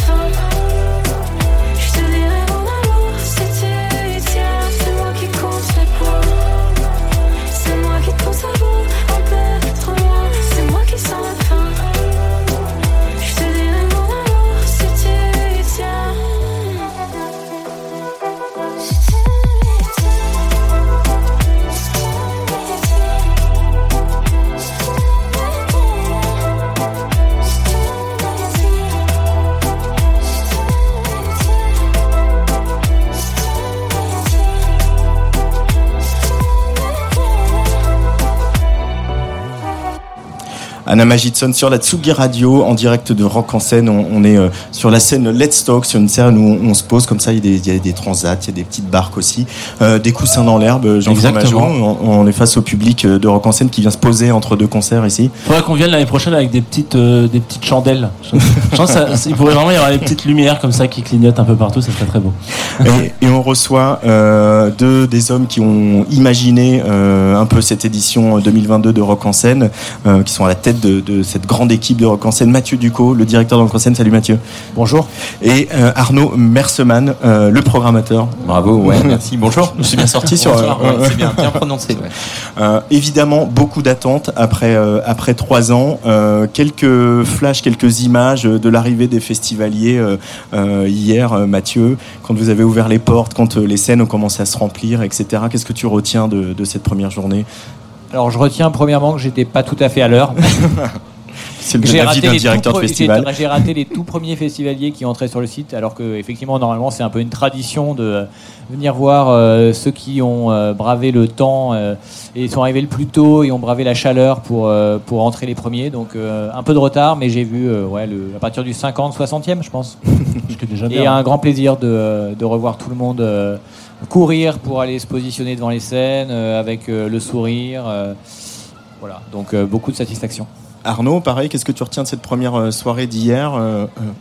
Anna Magidson sur la Tsugi Radio en direct de Rock en scène. On, on est euh, sur la scène Let's Talk, sur une scène où on, on se pose comme ça. Il y a des, il y a des transats, il y a des petites barques aussi, euh, des coussins dans l'herbe. Jean Exactement. on, on est face au public euh, de Rock en scène qui vient se poser entre deux concerts ici. Faudrait qu'on vienne l'année prochaine avec des petites, euh, des petites chandelles. Je, je pense que ça- il pourrait vraiment y avoir des petites lumières comme ça qui clignotent un peu partout, ça serait très beau. et, et on reçoit euh, deux des hommes qui ont imaginé euh, un peu cette édition 2022 de Rock en scène, euh, qui sont à la tête de, de cette grande équipe de Rock en scène. Mathieu Ducot, le directeur de Rock en scène. Salut Mathieu. Bonjour. Et euh, Arnaud Merseman, euh, le programmateur. Bravo, ouais, merci. Bonjour. Je suis bien sorti sur. Bonsoir, euh, ouais, c'est bien, bien prononcé. ouais. Euh, évidemment, beaucoup d'attentes après euh, après trois ans. Euh, quelques flashs, quelques images de l'arrivée des festivaliers euh, euh, hier, euh, Mathieu, quand vous avez ouvert les portes, quand euh, les scènes ont commencé à se remplir, etc. Qu'est-ce que tu retiens de, de cette première journée? Alors, je retiens premièrement que j'étais pas tout à fait à l'heure. C'est le J'ai avis d'un directeur de festival. j'ai- raté les tout premiers festivaliers qui entraient sur le site, alors que effectivement normalement c'est un peu une tradition de euh, venir voir euh, ceux qui ont euh, bravé le temps euh, et sont arrivés le plus tôt et ont bravé la chaleur pour pour entrer les premiers. Donc un peu de retard, mais j'ai vu ouais le, à partir du 50, 60e je pense. Déjà Et bien. un grand plaisir de, de revoir tout le monde courir pour aller se positionner devant les scènes euh, avec euh, le sourire. euh, voilà, donc euh, beaucoup de satisfaction. Arnaud, pareil, qu'est-ce que tu retiens de cette première soirée d'hier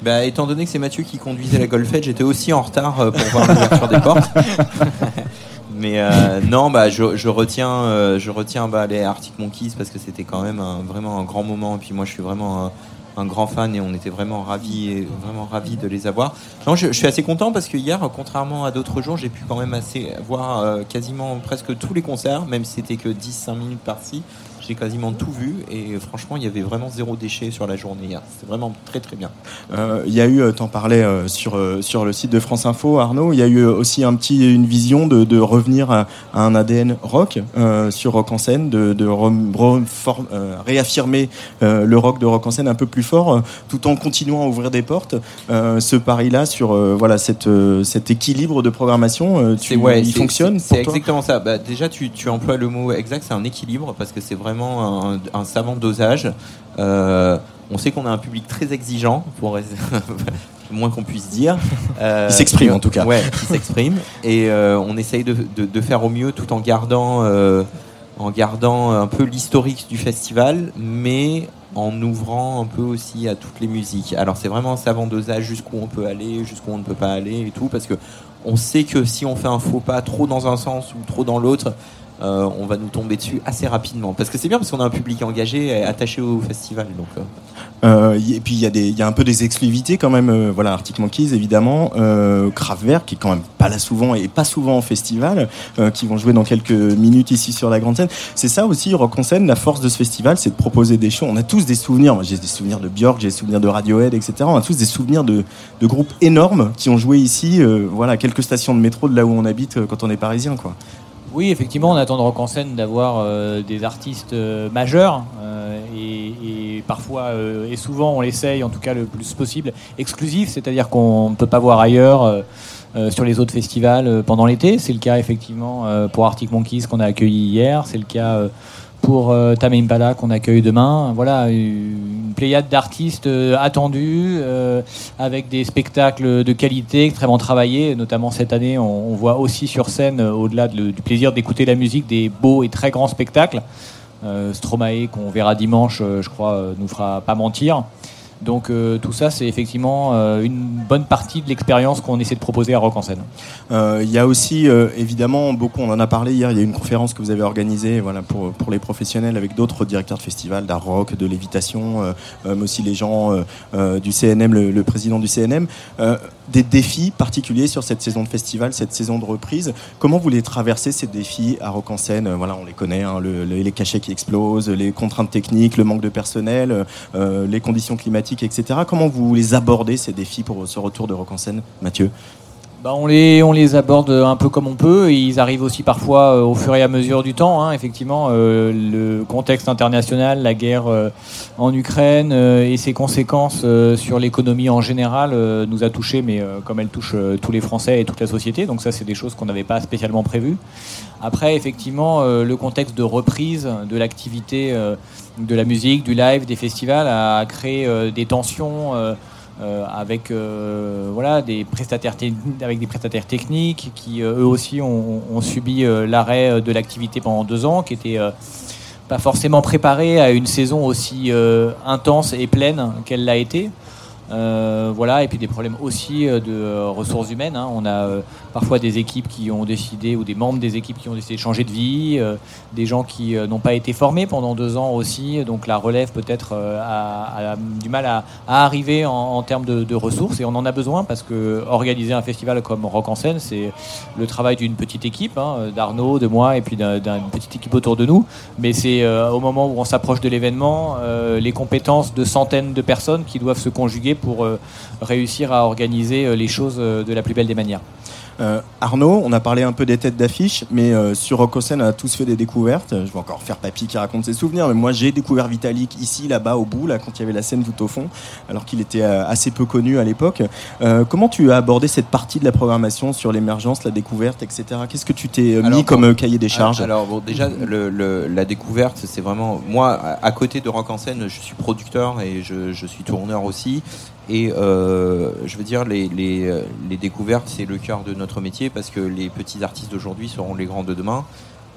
Bah, étant donné que c'est Mathieu qui conduisait la golfette, j'étais aussi en retard pour voir l'ouverture des portes. Mais euh, non, bah, je, je retiens, euh, je retiens bah, les Arctic Monkeys parce que c'était quand même un- vraiment un grand moment. Et puis moi, je suis vraiment un, grand fan et on était vraiment ravis, vraiment ravis de les avoir. Non, je, je suis assez content parce que hier, contrairement à d'autres jours, j'ai pu quand même assez voir euh, quasiment presque tous les concerts, même si c'était que 10-5 minutes par-ci. J'ai quasiment tout vu et franchement, il y avait vraiment zéro déchet sur la journée hier. C'était vraiment très très bien. Euh, Il y a eu, euh, t'en parlais euh, sur, euh, sur le site de France Info, Arnaud, il y a eu aussi un petit, une vision de, de revenir à, à un ADN rock sur Rock en scène, de, de re- reform- réaffirmer le rock de Rock en scène un peu plus fort, tout en continuant à ouvrir des portes. Ce pari-là sur voilà, cette, cet équilibre de programmation, tu, ouais, il fonctionne C'est exactement ça. Bah, déjà, tu, tu emploies le mot exact, c'est un équilibre parce que c'est vraiment un, un savant dosage. Euh, on sait qu'on a un public très exigeant, pour le moins qu'on puisse dire. Euh, Il s'exprime, en tout cas. Ouais, qui s'exprime. Et euh, on essaye de, de- de faire au mieux tout en gardant, euh, en gardant un peu l'historique du festival, mais en ouvrant un peu aussi à toutes les musiques. Alors c'est vraiment un savant dosage jusqu'où on peut aller, jusqu'où on ne peut pas aller et tout, parce que on sait que si on fait un faux pas trop dans un sens ou trop dans l'autre, euh, on va nous tomber dessus assez rapidement. Parce que c'est bien parce qu'on a un public engagé et attaché au festival. Donc, euh, Euh, et puis il y, a y a un peu des exclusivités quand même. voilà, Arctic Monkeys évidemment, Kraftwerk qui est quand même pas là souvent et pas souvent en festival, qui vont jouer dans quelques minutes ici sur la grande scène. C'est ça aussi Rock en scène. La force de ce festival, c'est de proposer des shows. On a tous des souvenirs. J'ai des souvenirs de Björk, j'ai des souvenirs de Radiohead, etc. On a tous des souvenirs de, de groupes énormes qui ont joué ici. voilà, quelques stations de métro de là où on habite quand on est parisien, quoi. Oui, effectivement, on attend de Rock en scène d'avoir euh, des artistes euh, majeurs euh, et, parfois euh, et souvent on l'essaye, en tout cas le plus possible, exclusif, c'est-à-dire qu'on ne peut pas voir ailleurs euh, euh, sur les autres festivals pendant l'été. C'est le cas effectivement pour Arctic Monkeys qu'on a accueilli hier, c'est le cas pour euh, Tame Impala qu'on accueille demain. Voilà, une pléiade d'artistes euh, attendus euh, avec des spectacles de qualité extrêmement travaillés. Notamment cette année, on, voit aussi sur scène, euh, au-delà du plaisir d'écouter la musique, des beaux et très grands spectacles. Stromae qu'on verra dimanche, je crois, nous fera pas mentir. Donc euh, tout ça, c'est effectivement euh, une bonne partie de l'expérience qu'on essaie de proposer à Rock en scène. Euh, Il y a aussi, évidemment, beaucoup, on en a parlé hier, il y a une conférence que vous avez organisée voilà, pour, pour les professionnels avec d'autres directeurs de festivals, d'art rock, de lévitation, mais aussi les gens du CNM, le président du CNM. Des défis particuliers sur cette saison de festival, cette saison de reprise. Comment vous les traversez, ces défis à Rock en scène? Voilà, on les connaît, hein, le- le- les cachets qui explosent, les contraintes techniques, le manque de personnel, euh, les conditions climatiques, etc. Comment vous les abordez, ces défis pour ce retour de Rock en scène, Mathieu? Bah, on, les, on les aborde un peu comme on peut. Ils arrivent aussi parfois euh, au fur et à mesure du temps. hein. Effectivement, euh, le contexte international, la guerre euh, en Ukraine et ses conséquences sur l'économie en général nous a touchés, mais comme elle touche tous les Français et toute la société. Donc ça, c'est des choses qu'on n'avait pas spécialement prévues. Après, effectivement, le contexte de reprise de l'activité de la musique, du live, des festivals a créé des tensions. Euh, avec euh, voilà des prestataires avec des prestataires techniques qui euh, eux aussi ont, ont subi euh, l'arrêt euh, de l'activité pendant deux ans, qui étaient pas forcément préparés à une saison aussi intense et pleine qu'elle l'a été. Voilà, et puis des problèmes aussi de ressources humaines. hein. On a parfois des équipes qui ont décidé, ou des membres des équipes qui ont décidé de changer de vie, euh, des gens qui euh, n'ont pas été formés pendant deux ans aussi, donc la relève peut-être euh, a, du mal à, arriver en, termes de, ressources, et on en a besoin parce que organiser un festival comme Rock en scène, c'est le travail d'une petite équipe, hein, d'Arnaud, de moi, et puis d'un- d'une petite équipe autour de nous, mais c'est au moment où on s'approche de l'événement, les compétences de centaines de personnes qui doivent se conjuguer pour réussir à organiser les choses de la plus belle des manières. Euh, Arnaud, on a parlé un peu des têtes d'affiche, mais euh, sur Rock en scène, on a tous fait des découvertes. Je vais encore faire Papy qui raconte ses souvenirs, mais moi j'ai découvert Vitalik ici, là-bas, au bout, là, quand il y avait la scène tout au fond, alors qu'il était euh, assez peu connu à l'époque. Euh, comment tu as abordé cette partie de la programmation sur l'émergence, la découverte, etc. Qu'est-ce que tu t'es euh, mis comme cahier des charges? Alors bon, déjà le- le- la découverte, c'est vraiment moi à, à côté de Rock en scène, je suis producteur et je, je suis tourneur aussi. Et euh, je veux dire les, les, euh, les découvertes, c'est le cœur de notre métier parce que les petits artistes d'aujourd'hui seront les grands de demain.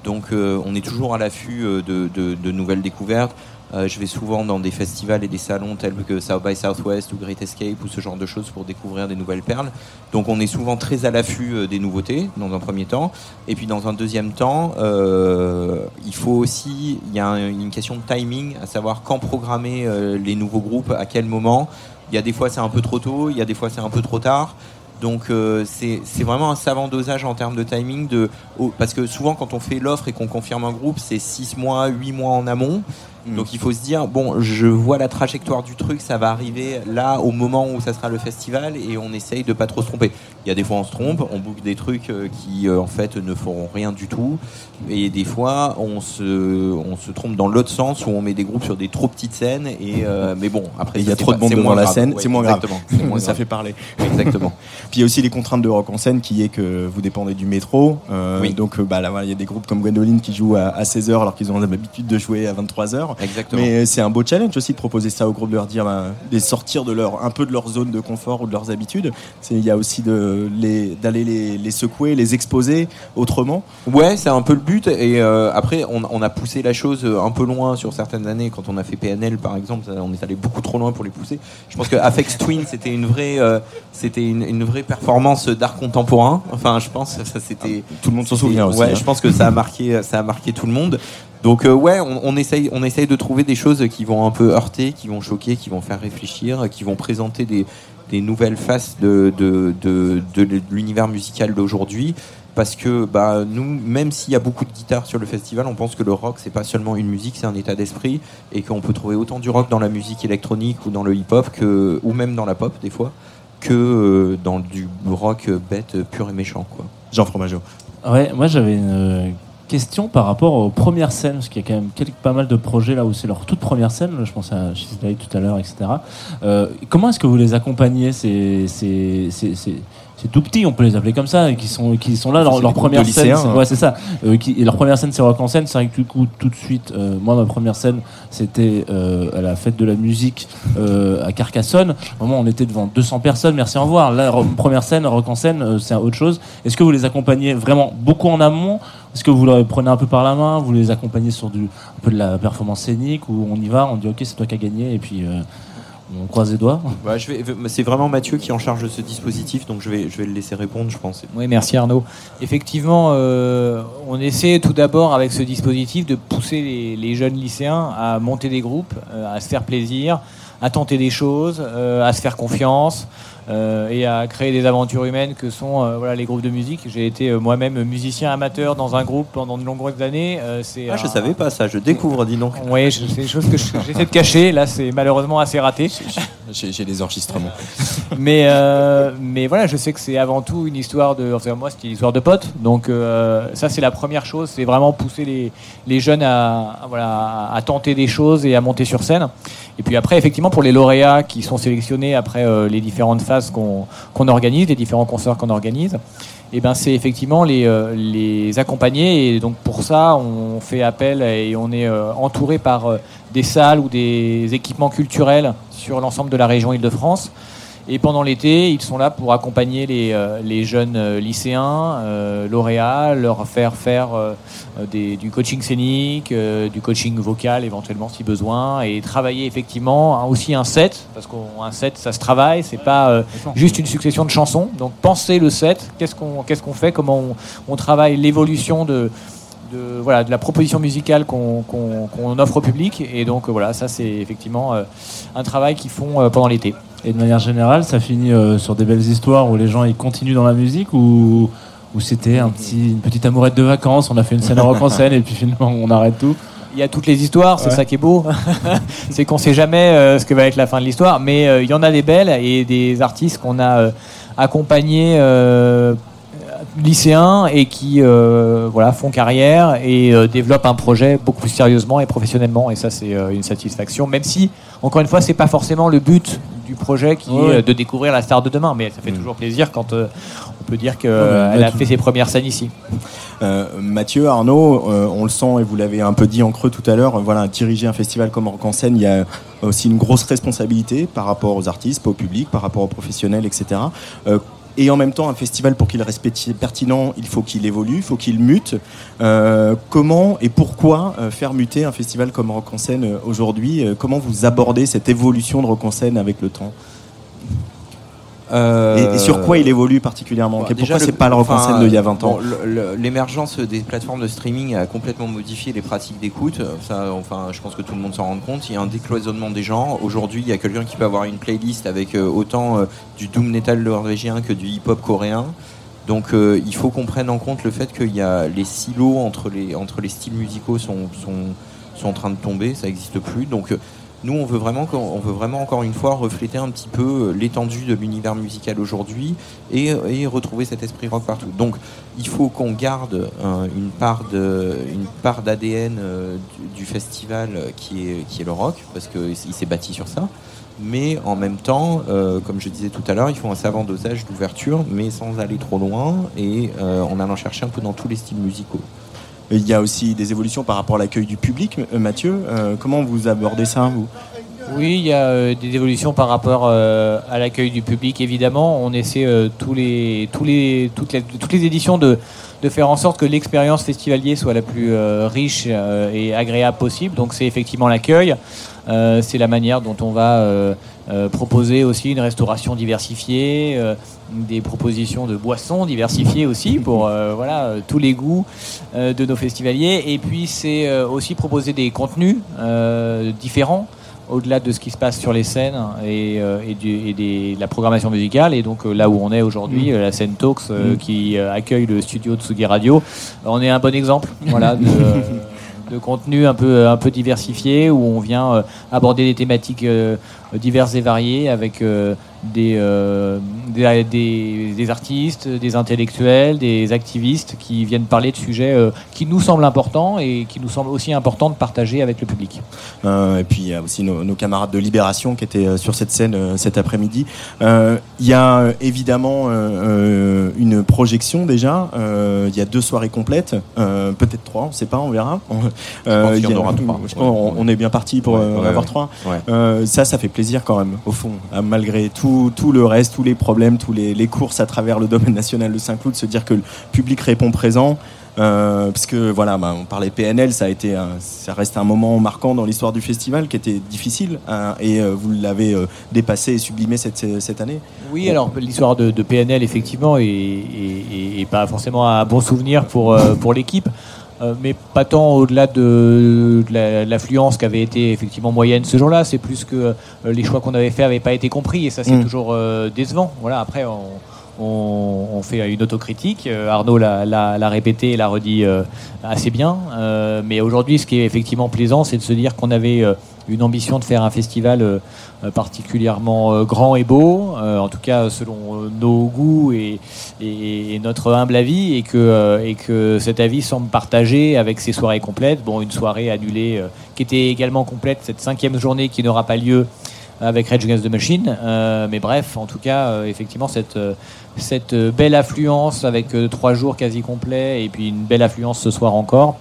Donc euh, on est toujours à l'affût euh, de, de- de nouvelles découvertes. Euh, je vais souvent dans des festivals et des salons tels que South by Southwest ou Great Escape ou ce genre de choses pour découvrir des nouvelles perles. Donc on est souvent très à l'affût euh, des nouveautés dans un premier temps. Et puis dans un deuxième temps, euh, il faut aussi, il y a un- une question de timing, à savoir quand programmer les nouveaux groupes, à quel moment. Il y a des fois c'est un peu trop tôt, il y a des fois c'est un peu trop tard. Donc euh, c'est vraiment un savant dosage en termes de timing de parce que souvent quand on fait l'offre et qu'on confirme un groupe c'est 6 mois, 8 mois en amont. Donc il faut se dire bon je vois la trajectoire du truc, ça va arriver là au moment où ça sera le festival et on essaye de pas trop se tromper. Il y a des fois on se trompe, on boucle des trucs euh, qui euh, en fait ne feront rien du tout et des fois on se on se trompe dans l'autre sens où on met des groupes sur des trop petites scènes et euh, mais bon après il y a trop de pas- monde c'est devant la grave. scène, Ouais, c'est moins grave. moins ça grave. fait parler. Exactement. Puis il y a aussi les contraintes de rock en scène qui est que vous dépendez du métro. Euh, Oui. Donc bah, là, voilà, il y a des groupes comme Gwendoline qui jouent à, 16h alors qu'ils ont l'habitude de jouer à 23h. Exactement. Mais c'est un beau challenge aussi de proposer ça aux groupes, de leur dire, bah, de sortir de leur, un peu de leur zone de confort ou de leurs habitudes. Il y a aussi de les- d'aller les, les secouer, les exposer autrement. Ouais, c'est un peu le but. Et euh, après, on, on a poussé la chose euh, un peu loin sur certaines années. Quand on a fait PNL, par exemple, on est allé beaucoup trop loin pour les pousser. Je pense que Afex Twin, c'était une vraie, euh, c'était une, une vraie performance d'art contemporain. Enfin, je pense, ça c'était. Tout le monde s'en souvient aussi. Ouais, hein. je pense que ça a marqué, ça a marqué tout le monde. Donc euh, ouais, on, on essaye, on essaye de trouver des choses qui vont un peu heurter, qui vont choquer, qui vont faire réfléchir, qui vont présenter des, des nouvelles faces de, de, de, de l'univers musical d'aujourd'hui. Parce que bah, nous, même s'il y a beaucoup de guitares sur le festival, on pense que le rock, c'est pas seulement une musique, c'est un état d'esprit, et qu'on peut trouver autant du rock dans la musique électronique ou dans le hip-hop, que, ou même dans la pop des fois, que euh, dans du rock bête pur et méchant. Quoi. Jean Fromageau. Ouais, moi j'avais une euh, question par rapport aux premières scènes, parce qu'il y a quand même pas mal de projets là où c'est leur toute première scène. Je pense à She's tout à l'heure, etc. Euh, comment est-ce que vous les accompagnez c'est- c'est- tout petit, on peut les appeler comme ça, et qui sont, qui sont là, leur, leur première scène. hein. Ouais, c'est ça. Euh, qui, et leur première scène, c'est rock en scène. C'est vrai que du coup, tout de suite, euh, moi, ma première scène, c'était euh, à la fête de la musique à Carcassonne. Au moment où on était devant 200 personnes, merci, au revoir. Là, première scène, rock en scène, c'est autre chose. Est-ce que vous les accompagnez vraiment beaucoup en amont? Est-ce que vous les prenez un peu par la main Vous les accompagnez sur du, un peu de la performance scénique Ou on y va, on dit ok, c'est toi qui as gagné, et puis on croise les doigts Ouais, je vais, c'est vraiment Mathieu qui est en charge de ce dispositif, donc je vais, je vais le laisser répondre, je pense. Oui, merci Arnaud. Effectivement, euh, on essaie tout d'abord avec ce dispositif de pousser les, les jeunes lycéens à monter des groupes, euh, à se faire plaisir, à tenter des choses, euh, à se faire confiance et à créer des aventures humaines que sont euh, voilà, les groupes de musique. J'ai été euh, moi-même musicien amateur dans un groupe pendant de longues années. Euh, c'est Ah, je un- savais pas ça, je découvre, dis donc. Oui, je- c'est des choses que je- j'essaie de cacher. Là, c'est malheureusement assez raté. J'ai j'ai les enregistrements. mais, euh, mais voilà, je sais que c'est avant tout une histoire de. Enfin, moi, c'était une histoire de potes. Donc, euh, ça, c'est la première chose. C'est vraiment pousser les, les jeunes à, à, voilà, à tenter des choses et à monter sur scène. Et puis après, effectivement, pour les lauréats qui sont sélectionnés après euh, les différentes phases qu'on organise, les différents concerts qu'on organise, et ben c'est effectivement les, euh, les accompagner. Et donc pour ça, on fait appel et on est euh, entouré par des salles ou des équipements culturels sur l'ensemble de la région Île-de-France. Et pendant l'été, ils sont là pour accompagner les, euh, les jeunes euh, lycéens, euh, lauréats, leur faire faire euh, des- du coaching scénique, du coaching vocal éventuellement si besoin, et travailler effectivement hein, aussi un set, parce qu'un set ça se travaille, c'est pas juste une succession de chansons. Donc penser le set, qu'est-ce qu'on qu'est-ce qu'on fait, comment on, on travaille l'évolution de, de, voilà, de la proposition musicale qu'on offre au public. Et donc voilà, ça c'est effectivement un travail qu'ils font pendant l'été. Et de manière générale, ça finit euh, sur des belles histoires où les gens ils continuent dans la musique ou, ou c'était un petit, une petite amourette de vacances, on a fait une scène rock en scène et puis finalement on arrête tout. Il y a toutes les histoires, c'est Ouais. ça qui est beau. c'est qu'on sait jamais euh, ce que va être la fin de l'histoire, mais euh, il y en a des belles et des artistes qu'on a euh, accompagnés lycéens et qui voilà font carrière et développent un projet beaucoup plus sérieusement et professionnellement et ça c'est une satisfaction même si encore une fois c'est pas forcément le but du projet qui Ouais. est euh, de découvrir la star de demain mais ça fait toujours plaisir quand euh, on peut dire qu'elle Ouais, bah, a fait ses premières scènes ici. Euh, Mathieu, Arnaud, euh, on le sent et vous l'avez un peu dit en creux tout à l'heure, euh, voilà, diriger un festival comme Rock en scène, il y a aussi une grosse responsabilité par rapport aux artistes, au public, par rapport aux professionnels, etc. Et en même temps, un festival, pour qu'il reste pertinent, il faut qu'il évolue, il faut qu'il mute. Euh, comment et pourquoi euh, faire muter un festival comme Rock en euh, aujourd'hui? Comment vous abordez cette évolution de Rock en avec le temps? Et, et sur quoi il évolue particulièrement déjà, Pourquoi c'est pas le Rock en scène d'il y a 20 ans bon, L'émergence des plateformes de streaming a complètement modifié les pratiques d'écoute. Ça, enfin, je pense que tout le monde s'en rend compte. Il y a un décloisonnement des genres. Aujourd'hui, il y a quelqu'un qui peut avoir une playlist avec euh, autant euh, du doom metal norvégien que du hip-hop coréen. Donc, euh, il faut qu'on prenne en compte le fait qu'il y a les silos entre les entre les styles musicaux sont sont, sont en train de tomber. Ça n'existe plus. Donc euh, nous, on veut vraiment, on veut vraiment encore une fois refléter un petit peu euh, l'étendue de l'univers musical aujourd'hui et, et retrouver cet esprit rock partout. Donc, il faut qu'on garde euh, une part d'ADN euh, du, festival qui est, le rock parce qu'il s'est bâti sur ça. Mais en même temps, comme je disais tout à l'heure, il faut un savant dosage d'ouverture, mais sans aller trop loin et en allant chercher un peu dans tous les styles musicaux. Il y a aussi des évolutions par rapport à l'accueil du public. Euh, Mathieu, euh, comment vous abordez ça vous? Oui, il y a euh, des évolutions par rapport à l'accueil du public, évidemment. On essaie tous les, tous toutes, les, toutes les éditions de, de faire en sorte que l'expérience festivalier soit la plus euh, riche euh, et agréable possible. Donc c'est effectivement l'accueil, euh, c'est la manière dont on va proposer aussi une restauration diversifiée, des propositions de boissons diversifiées aussi pour voilà, tous les goûts de nos festivaliers. Et puis c'est aussi proposer des contenus différents au-delà de ce qui se passe sur les scènes et, euh, et, du- et des- de la programmation musicale. Et donc euh, là où on est aujourd'hui, Mm. euh, la scène Talks Mm. qui accueille le studio de Tsugi Radio, on est un bon exemple voilà, de, de contenu un peu, un peu diversifié où on vient aborder des thématiques diverses et variées avec euh, des, euh, des, des- des artistes, des intellectuels, des activistes qui viennent parler de sujets euh, qui nous semblent importants et qui nous semblent aussi importants de partager avec le public. Et puis il y a aussi nos, nos camarades de Libération qui étaient sur cette scène cet après-midi. Il y a évidemment une projection déjà. Il y a deux soirées complètes, peut-être trois, on ne sait pas, on verra. On, pense qu'il y en il aura trois. on, on est bien parti pour Ouais, ouais, avoir ouais. trois. Ouais. Ça, ça fait plaisir quand même, au fond, hein, malgré tout, tout le reste, tous les problèmes, tous les, les courses à travers le domaine national de Saint-Cloud, se dire que le public répond présent. Euh, parce que voilà, bah, on parlait PNL, ça a été, ça reste un moment marquant dans l'histoire du festival qui était difficile hein, et euh, vous l'avez euh, dépassé et sublimé cette, cette année. Oui, alors l'histoire de, PNL, effectivement, est, est- pas forcément un bon souvenir pour, pour l'équipe, euh, mais pas tant au-delà de, de la- de l'affluence qui avait été effectivement moyenne ce jour-là, c'est plus que euh, les choix qu'on avait faits n'avaient pas été compris, et ça c'est Mm. toujours euh, décevant. Voilà, après, on, on- on fait une autocritique, Arnaud l'a- répété et l'a redit assez bien, mais aujourd'hui, ce qui est effectivement plaisant, c'est de se dire qu'on avait une ambition de faire un festival euh, particulièrement euh, grand et beau, euh, en tout cas selon nos goûts et, notre humble avis, et que, et que cet avis semble partagé avec ces soirées complètes. Bon, une soirée annulée qui était également complète, cette cinquième journée qui n'aura pas lieu avec Rage Against the Machine. Mais bref, en tout cas, effectivement, cette, belle affluence avec trois jours quasi complets et puis une belle affluence ce soir encore,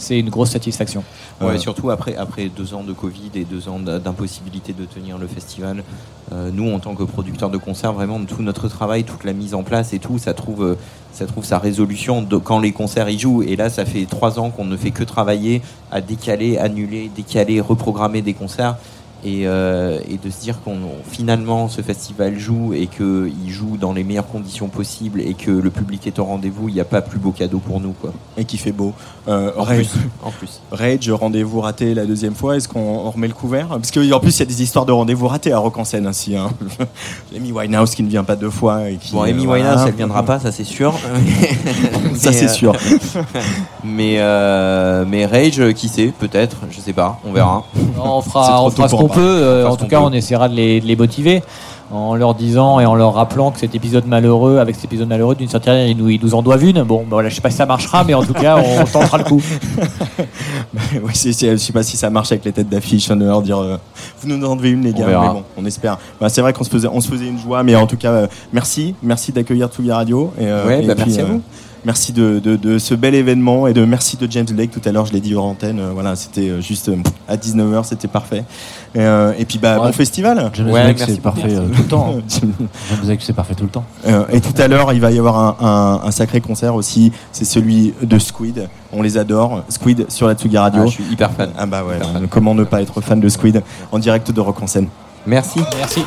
c'est une grosse satisfaction. Ouais, Euh, surtout après, après deux ans de Covid et deux ans d'impossibilité de tenir le festival. euh, nous, en tant que producteurs de concerts, vraiment, tout notre travail, toute la mise en place et tout, ça trouve, euh, ça trouve sa résolution de, quand les concerts y jouent. Et là, ça fait trois ans qu'on ne fait que travailler à décaler, annuler, décaler, reprogrammer des concerts. Et, euh, et de se dire qu'on finalement ce festival joue et qu'il joue dans les meilleures conditions possibles et que le public est au rendez-vous, il n'y a pas plus beau cadeau pour nous. Quoi. Et qui fait beau. Euh, En Rage, plus, en plus. Rage, rendez-vous raté la deuxième fois. Est-ce qu'on on remet le couvert? Parce qu'en plus, il y a des histoires de rendez-vous ratés à Rock en scène ainsi. Hein. Amy Winehouse qui ne vient pas deux fois. Et qui, Bon, Amy euh, voilà. Winehouse, elle viendra pas, ça c'est sûr. Ça, Mais, c'est euh, sûr. mais, euh, mais Rage, qui sait, peut-être, je sais pas, on verra. On fera, on ce qu'on peut. euh, en tout cas, peut. on essaiera de les, de les motiver en leur disant et en leur rappelant que cet épisode malheureux, avec cet épisode malheureux, d'une certaine manière, ils nous, en doivent une. Bon, ben voilà, je sais pas si ça marchera, mais en tout cas, on tentera le coup. oui, c'est- c'est- je sais pas si ça marche avec les têtes d'affiche, va leur dire euh, vous nous en devez une les gars, mais bon, on espère. Bah, c'est vrai qu'on se faisait, on se faisait une joie, mais en tout cas, euh, merci, merci d'accueillir Tsugi Radio. Et, Ouais, et bah, puis, merci à vous. Merci de, de- de ce bel événement et de merci de James Blake. Tout à l'heure, je l'ai dit hors antenne. euh, voilà, c'était euh, juste euh, à 19h, c'était parfait. Et, euh, et puis, bah, Ouais. bon festival. James Ouais, c'est parfait tout le temps. hein. James Blake, c'est parfait tout le temps. Euh, et tout à l'heure, il va y avoir un, un- un sacré concert aussi. C'est celui de Squid. On les adore. Squid sur la Tsugi Radio. Ah, je suis hyper fan. Ah bah ouais. Comment ne pas être fan de Squid en direct de Rock en scène. Merci. Merci.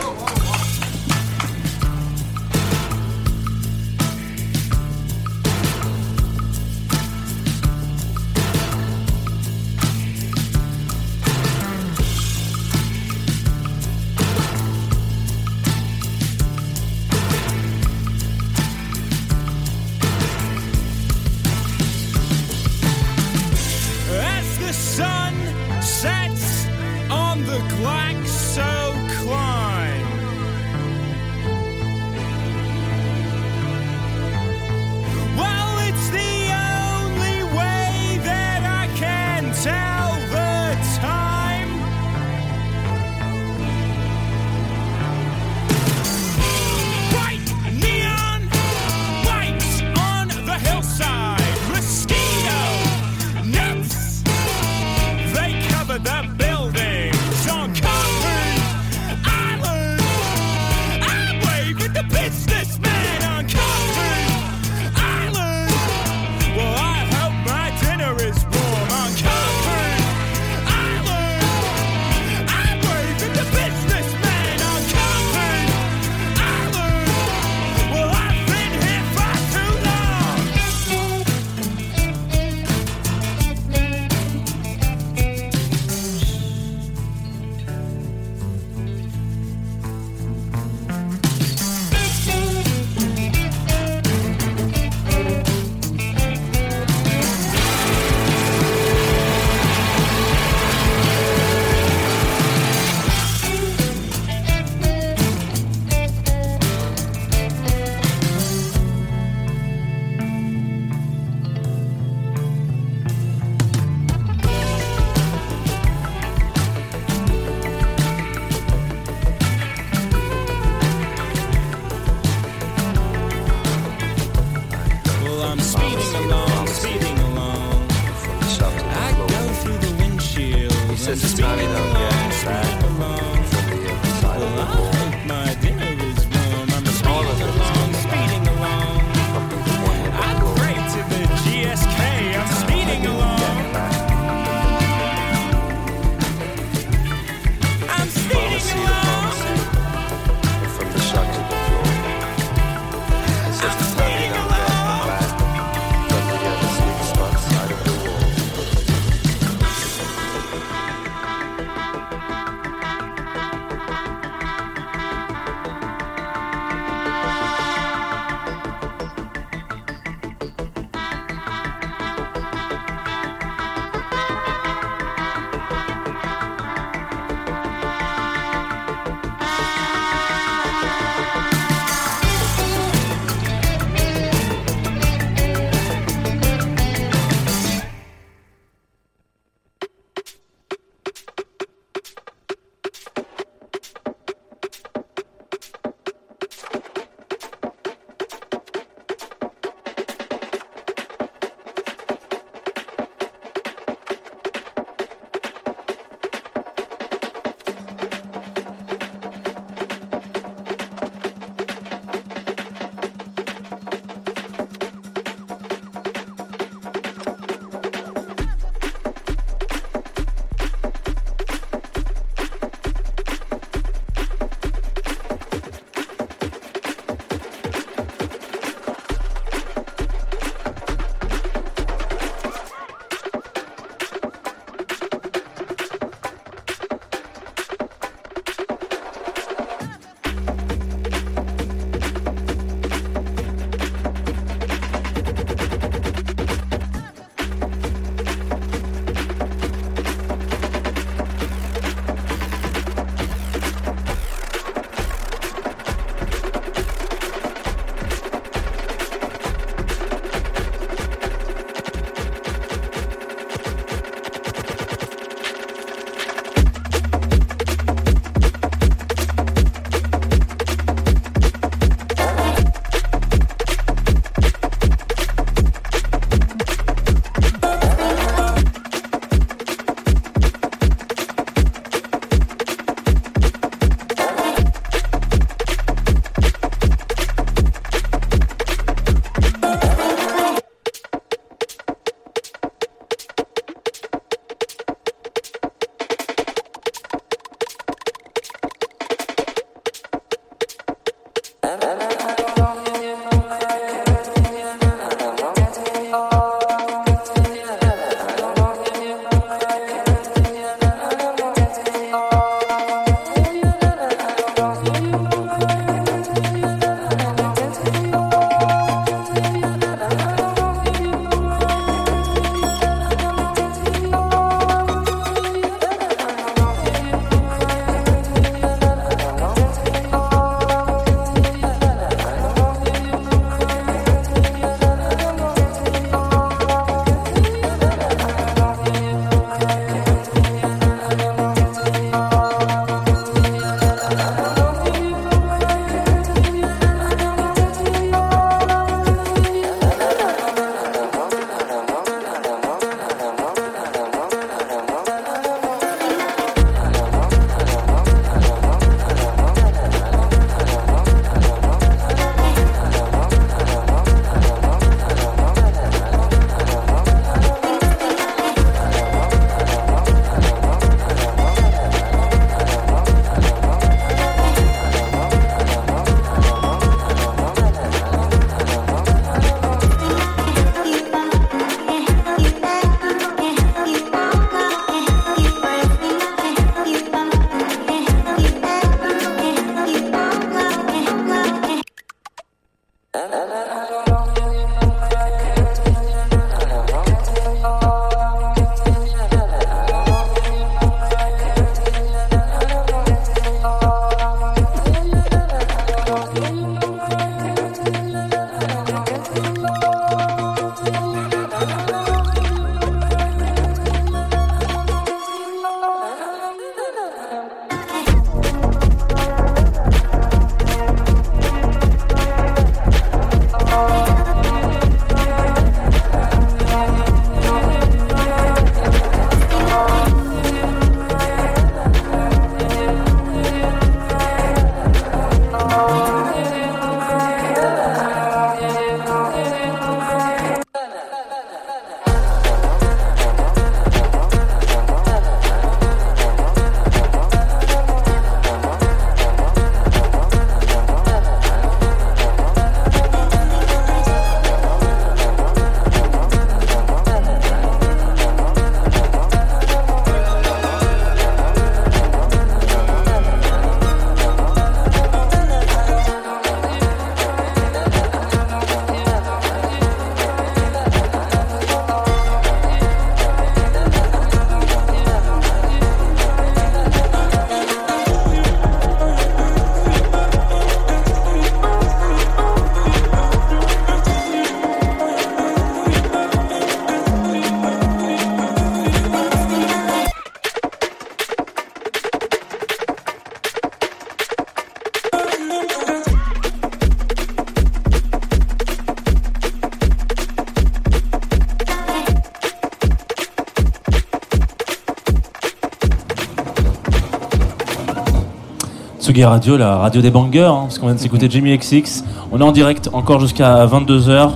Tsugi Radio, la radio des bangers, hein, parce qu'on vient de s'écouter Jimmy XX. On est en direct encore jusqu'à 22h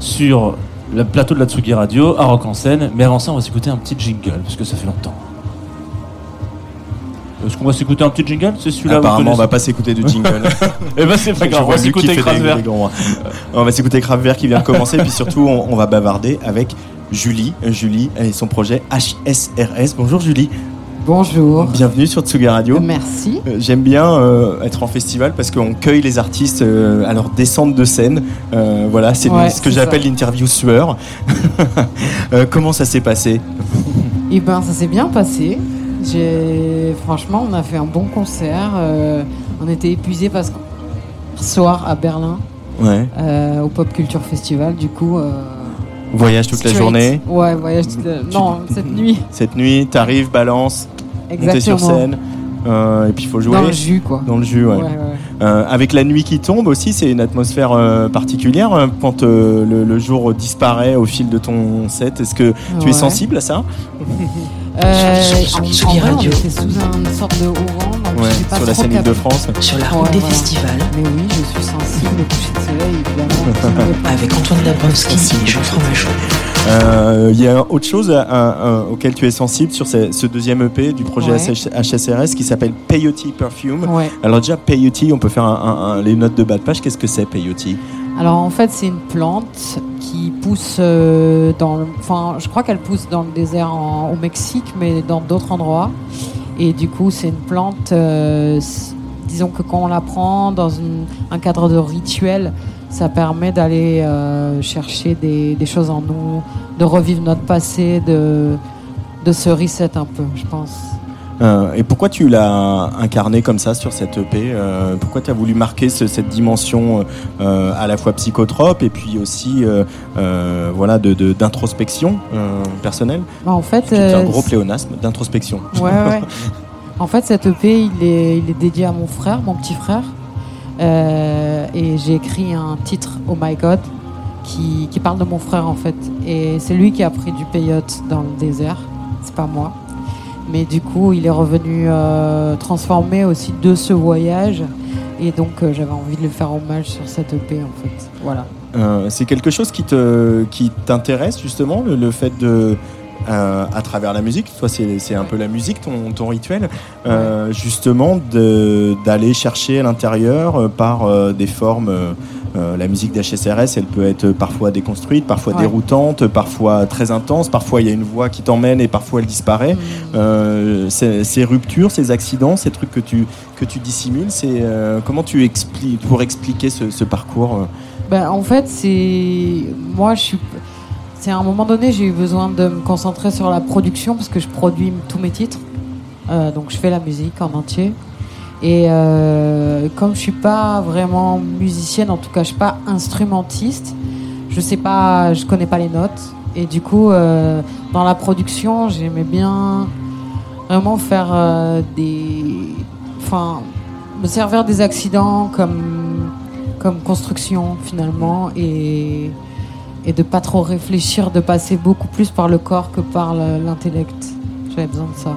sur le plateau de la Tsugi Radio, à Rock en scène. Mais avant ça, on va s'écouter un petit jingle, parce que ça fait longtemps. Est-ce qu'on va s'écouter un petit jingle? C'est celui-là Apparemment, on va pas s'écouter de jingle. Eh ben, c'est pas grave, on va s'écouter Kraftwerk. On va s'écouter Kraftwerk qui vient de commencer, puis surtout, on, on va bavarder avec Julie. Julie et son projet HSRS. Bonjour Julie. Bonjour. Bienvenue sur Tsuga Radio. Merci. Euh, J'aime bien euh, être en festival parce qu'on cueille les artistes euh, à leur descente de scène. Euh, voilà, c'est Ouais, ce que j'appelle l'interview sueur. Comment ça s'est passé? Eh ben, ça s'est bien passé. J'ai, franchement, on a fait un bon concert. on était épuisés parce que soir à Berlin, Ouais. au Pop Culture Festival. Du coup, Voyage toute la journée. Ouais, voyage toute la... Non, cette nuit. Cette nuit, t'arrives, balance, monter sur scène. euh, et puis il faut jouer. Dans le jus, quoi. Dans le jus, ouais. Ouais, ouais. Euh, avec la nuit qui tombe aussi, c'est une atmosphère euh, particulière euh, quand euh, le, le jour disparaît au fil de ton set. Est-ce que tu es sensible à ça? Euh, Sur- en- vrai, on radios. était sous une sorte de haut-vent, donc Ouais, pas sur la scène capté. Île-de-France. Sur la route des festivals. Mais oui, je suis sensible au coucher de soleil, évidemment. Avec Antoine Dabrowski et Jean Fromageau. Euh, Il y a autre chose à- à- à- auquel tu es sensible sur ce, ce deuxième EP du projet Ouais. HSRS qui s'appelle Peyote Perfume. Ouais. Alors déjà, Peyote, on peut faire un- un- un- les notes de bas de page. Qu'est-ce que c'est Peyote? Alors en fait, c'est une plante qui pousse euh, dans. le- Enfin, je crois qu'elle pousse dans le désert en- au Mexique, mais dans d'autres endroits. Et du coup, c'est une plante. euh, disons que quand on la prend dans une- un cadre de rituel, ça permet d'aller euh, chercher des, des choses en nous, de revivre notre passé, de, de se reset un peu, je pense. Euh, et pourquoi tu l'as incarné comme ça sur cette EP euh, Pourquoi tu as voulu marquer ce- cette dimension à la fois psychotrope et puis aussi voilà, de- de- d'introspection personnelle? Bah, en fait, C'est un gros pléonasme d'introspection. Ouais, ouais. En fait, cette EP, il est, il est dédié à mon frère, mon petit frère. Euh, et j'ai écrit un titre, Oh My God, qui, qui parle de mon frère, en fait. Et c'est lui qui a pris du peyote dans le désert. C'est pas moi. Mais du coup, il est revenu euh, transformé aussi de ce voyage. Et donc, euh, j'avais envie de lui faire hommage sur cette EP, en fait. Voilà. C'est quelque chose qui te qui t'intéresse justement le, le fait de euh, à travers la musique, toi c'est un peu la musique ton, ton rituel, euh, justement d'aller chercher à l'intérieur euh, par des formes. euh, la musique d'HSRS, elle peut être parfois déconstruite, parfois Ouais. déroutante, parfois très intense, parfois il y a une voix qui t'emmène et parfois elle disparaît. Mm. Euh, ces, ces ruptures, ces accidents, ces trucs que tu, que tu dissimules, c'est euh, comment tu expliques pour expliquer ce, ce parcours Ben, en fait, c'est. Moi, je suis. C'est à un moment donné, j'ai eu besoin de me concentrer sur la production parce que je produis tous mes titres. Euh, donc, je fais la musique en entier. Et euh, comme je suis pas vraiment musicienne, en tout cas, je suis pas instrumentiste, je sais pas, je connais pas les notes. Et du coup, euh, dans la production, j'aimais bien vraiment faire des. Enfin, me servir des accidents comme, comme construction finalement et, et de pas trop réfléchir, de passer beaucoup plus par le corps que par le- l'intellect. J'avais besoin de ça.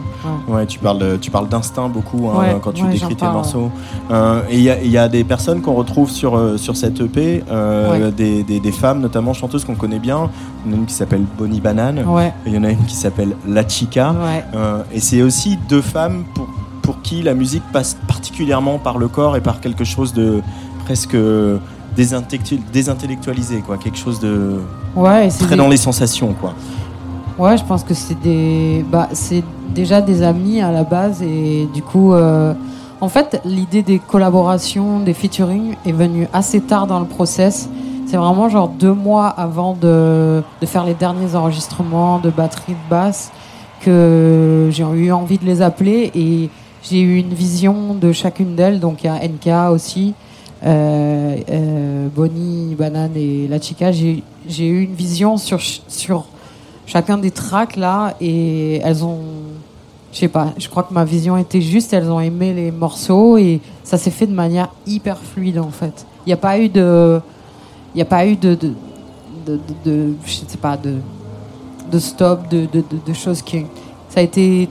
ouais. Ouais, tu parles, tu parles d'instinct beaucoup hein, Ouais, quand tu ouais, décris tes parle. morceaux. Euh, et il y, a- il y a des personnes qu'on retrouve sur, euh, sur cette EP, euh, des, des- des femmes, notamment chanteuses qu'on connaît bien. Il y en a une qui s'appelle Bonnie Banane, il y en a une qui s'appelle La Chica. Euh, et c'est aussi deux femmes pour, pour qui la musique passe particulièrement par le corps et par quelque chose de presque désintellectu- désintellectualisé, quoi. quelque chose de Ouais, et c'est très des- dans les sensations. Quoi. Ouais, je pense que c'est des, bah, c'est déjà des amis à la base et du coup, euh, en fait, l'idée des collaborations, des featuring est venue assez tard dans le process. C'est vraiment genre deux mois avant de, de faire les derniers enregistrements de batterie, de basse, que j'ai eu envie de les appeler et j'ai eu une vision de chacune d'elles. Donc il y a NK aussi, Bonnie, Banane et La Chica. J'ai eu une vision sur, sur chacun des tracks là et elles ont je sais pas je crois que ma vision était juste elles ont aimé les morceaux et ça s'est fait de manière hyper fluide en fait il n'y a pas eu de il n'y a pas eu de je sais pas de stop de, de, choses qui ça a été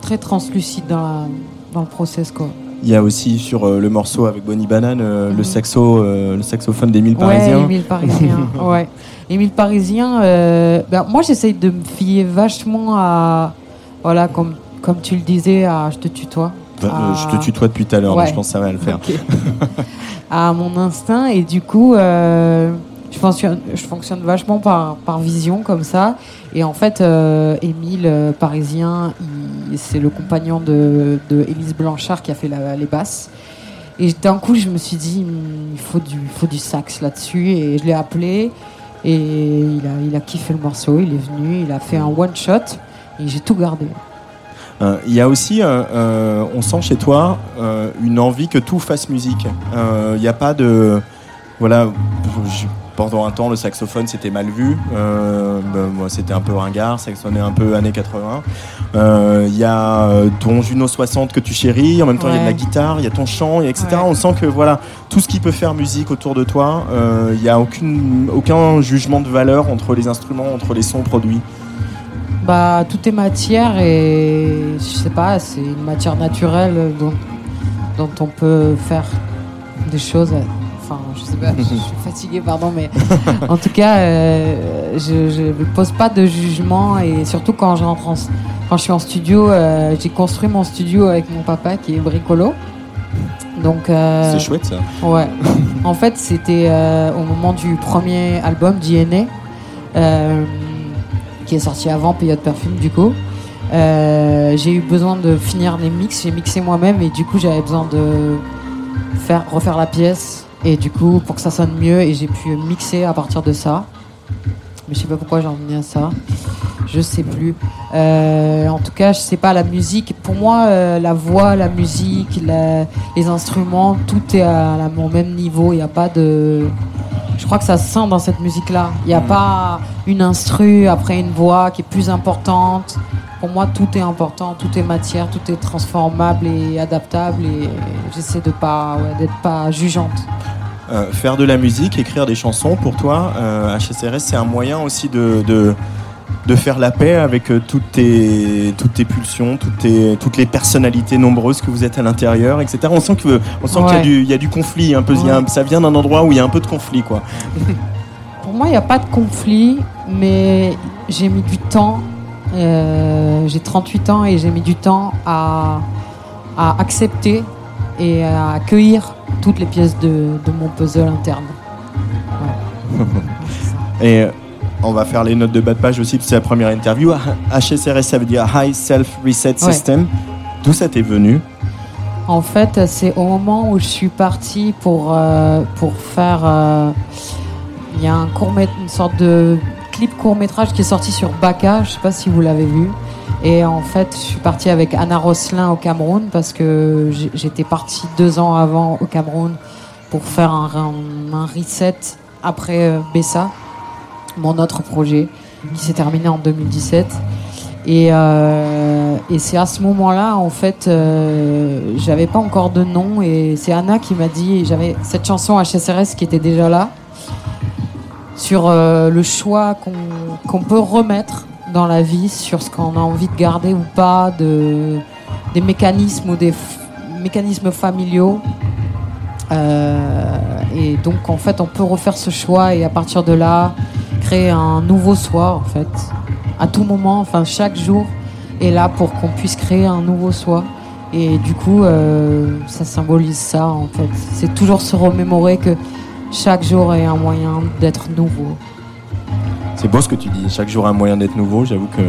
très translucide dans dans le process quoi Il y a aussi sur euh, le morceau avec Bonnie Banane euh, le saxo, euh, le saxophone d'Émile Parisien. Ouais, Émile Parisien. ouais. Émile Parisien, euh, ben, moi j'essaye de me fier vachement à. Voilà, comme, comme tu le disais, à Je te tutoie. À- Je te tutoie depuis tout à l'heure, Ouais. mais je pense que ça va le faire. À mon instinct et du coup euh, je, fonctionne, vachement par, vision comme ça. Et en fait euh, Émile euh, Parisien c'est le compagnon de, Élise Blanchard qui a fait les basses. Et d'un coup je me suis dit il faut du, sax là-dessus. Et je l'ai appelé et il a, kiffé le morceau. Il est venu il a fait un one shot et j'ai tout gardé. Euh, Il y a aussi, on sent chez toi une envie que tout fasse musique. Il n'y a pas de, voilà, pendant un temps le saxophone c'était mal vu. Euh, moi c'était un peu ringard, ça sonnait un peu années 80. Euh, Il y a euh, ton Juno 60 que tu chéris, en même temps il y a de la guitare, il y a ton chant, et etc. Ouais. On sent que voilà, tout ce qui peut faire musique autour de toi, euh, il n'y a aucune, aucun jugement de valeur entre les instruments, entre les sons produits. Bah, tout est matière et je sais pas, c'est une matière naturelle dont, dont on peut faire des choses. Enfin, je sais pas, je suis fatiguée, pardon, mais en tout cas, euh, je ne pose pas de jugement et surtout quand je rentre en, quand je suis en studio, euh, j'ai construit mon studio avec mon papa qui est bricolo. Donc, euh, C'est chouette ça. Ouais. en fait, c'était au moment du premier album DNA, qui est sorti avant Période Perfume, du coup. Euh, j'ai eu besoin de finir les mix, j'ai mixé moi-même et du coup j'avais besoin de faire refaire la pièce et du coup pour que ça sonne mieux et j'ai pu mixer à partir de ça. Mais je sais pas pourquoi j'en venais à ça. Je sais plus. Euh, en tout cas, je sais pas la musique. Pour moi, euh, la voix, la musique, la- les instruments, tout est à au même niveau. Il n'y a pas de. Je crois que ça se sent dans cette musique-là. Il n'y a pas une instru après une voix qui est plus importante. Pour moi, tout est important, tout est matière, tout est transformable et adaptable. Et j'essaie de pas, ouais, d'être pas jugeante. Euh, faire de la musique, écrire des chansons, pour toi, euh, HSRS, c'est un moyen aussi de, de, de faire la paix avec euh, toutes, tes, toutes tes pulsions, toutes, tes, toutes les personnalités nombreuses que vous êtes à l'intérieur, etc. On sent qu'il y a Ouais. y, a du conflit, un peu, y a un- ça vient d'un endroit où il y a un peu de conflit. Quoi. Pour moi, il n'y a pas de conflit, mais j'ai mis du temps. Euh, j'ai 38 ans et j'ai mis du temps à, à accepter et à accueillir toutes les pièces de, de mon puzzle interne. Et euh, on va faire les notes de bas de page aussi, parce que c'est la première interview. HSRS, ça veut dire High Self Reset Ouais. System. D'où ça t'est venu En fait, c'est au moment où je suis partie pour, euh, pour faire. euh, Il y a un court une sorte de clip court métrage qui est sorti sur Baka, je sais pas si vous l'avez vu. Et en fait, je suis partie avec Anna Rosselin au Cameroun parce que j'étais partie deux ans avant au Cameroun pour faire un, reset après euh, Bessa, mon autre projet qui s'est terminé en 2017. Et, euh, et c'est à ce moment-là, en fait, euh, j'avais pas encore de nom et c'est Anna qui m'a dit, j'avais cette chanson HSRS qui était déjà là, sur euh, le choix qu'on peut remettre dans la vie, sur ce qu'on a envie de garder ou pas, de, des mécanismes ou des mécanismes familiaux. Euh, et donc, en fait, on peut refaire ce choix et à partir de là, créer un nouveau soi, en fait à tout moment, enfin chaque jour est là pour qu'on puisse créer un nouveau soi. Et du coup, euh, ça symbolise ça en fait. C'est toujours se remémorer que chaque jour est un moyen d'être nouveau. C'est beau ce que tu dis. Chaque jour un moyen d'être nouveau. J'avoue que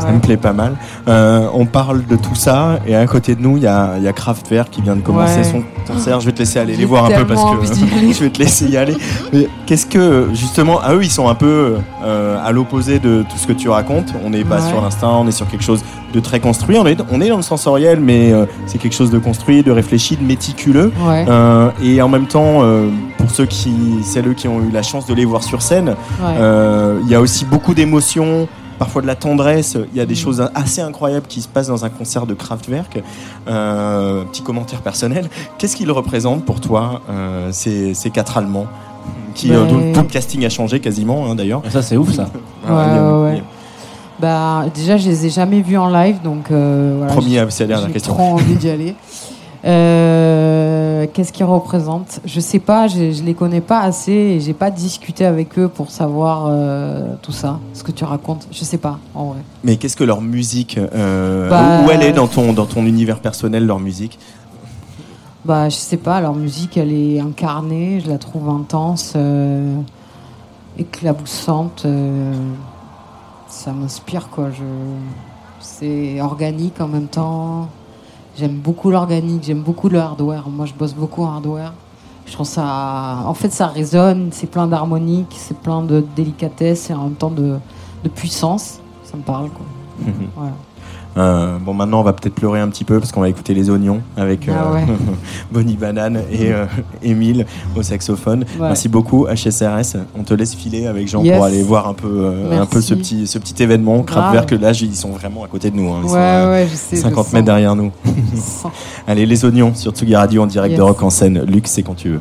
ça Ouais. me plaît pas mal. Euh, on parle de tout ça et à côté de nous, il y a, y a Kraftwerk qui vient de commencer Ouais. son concert. Je vais te laisser aller les voir un peu parce que je vais te laisser y aller. Qu'est-ce que justement, ah eux, ils sont un peu euh, à l'opposé de tout ce que tu racontes. On n'est pas Ouais. sur l'instinct, on est sur quelque chose de très construit. On est, on est dans le sensoriel, mais euh, c'est quelque chose de construit, de réfléchi, de méticuleux. Et en même temps, pour ceux qui, celles qui ont eu la chance de les voir sur scène, Ouais. euh, il y a aussi beaucoup d'émotions, parfois de la tendresse. Il y a Mm. des choses assez incroyables qui se passent dans un concert de Kraftwerk. Euh, petit commentaire personnel. Qu'est-ce qu'ils représentent pour toi, euh, ces, ces quatre Allemands qui, euh, Ben- dont tout le casting a changé quasiment, hein, d'ailleurs. Ça, c'est ouf, ça. Ouais, ouais, ouais. Bah, déjà, je les ai jamais vus en live, donc euh, voilà. Promis, j'ai- c'est la dernière j'ai question. trop envie d'y aller. Euh, Qu'est-ce qu'ils représentent Je sais pas, je, je les connais pas assez et j'ai pas discuté avec eux pour savoir euh, tout ça, ce que tu racontes. Je sais pas, en vrai. Mais qu'est-ce que leur musique euh, Bah, Où elle est dans ton, dans ton univers personnel, leur musique? Bah, je sais pas, leur musique, elle est incarnée, je la trouve intense, éclaboussante. ça m'inspire, quoi. Je... C'est organique en même temps. J'aime beaucoup l'organique, j'aime beaucoup le hardware. Moi, je bosse beaucoup en hardware. Je trouve ça. En fait, ça résonne, c'est plein d'harmonique, c'est plein de délicatesse et en même temps de, de puissance. Ça me parle, quoi. Voilà. Euh, bon, maintenant, on va peut-être pleurer un petit peu parce qu'on va écouter Les Oignons avec Ah euh, ouais. Bonnie Banane et euh, Émile au saxophone. Ouais. Merci beaucoup, HSRS. On te laisse filer avec Jean Yes. pour aller voir un peu, un peu ce, petit, ce petit événement. Que là, ils sont vraiment à côté de nous. hein. Ils Ouais, sont je sais, je 50 sens. mètres derrière nous. Allez, Les Oignons sur Tsugi Radio en direct de. Rock en scène. Luc, c'est quand tu veux.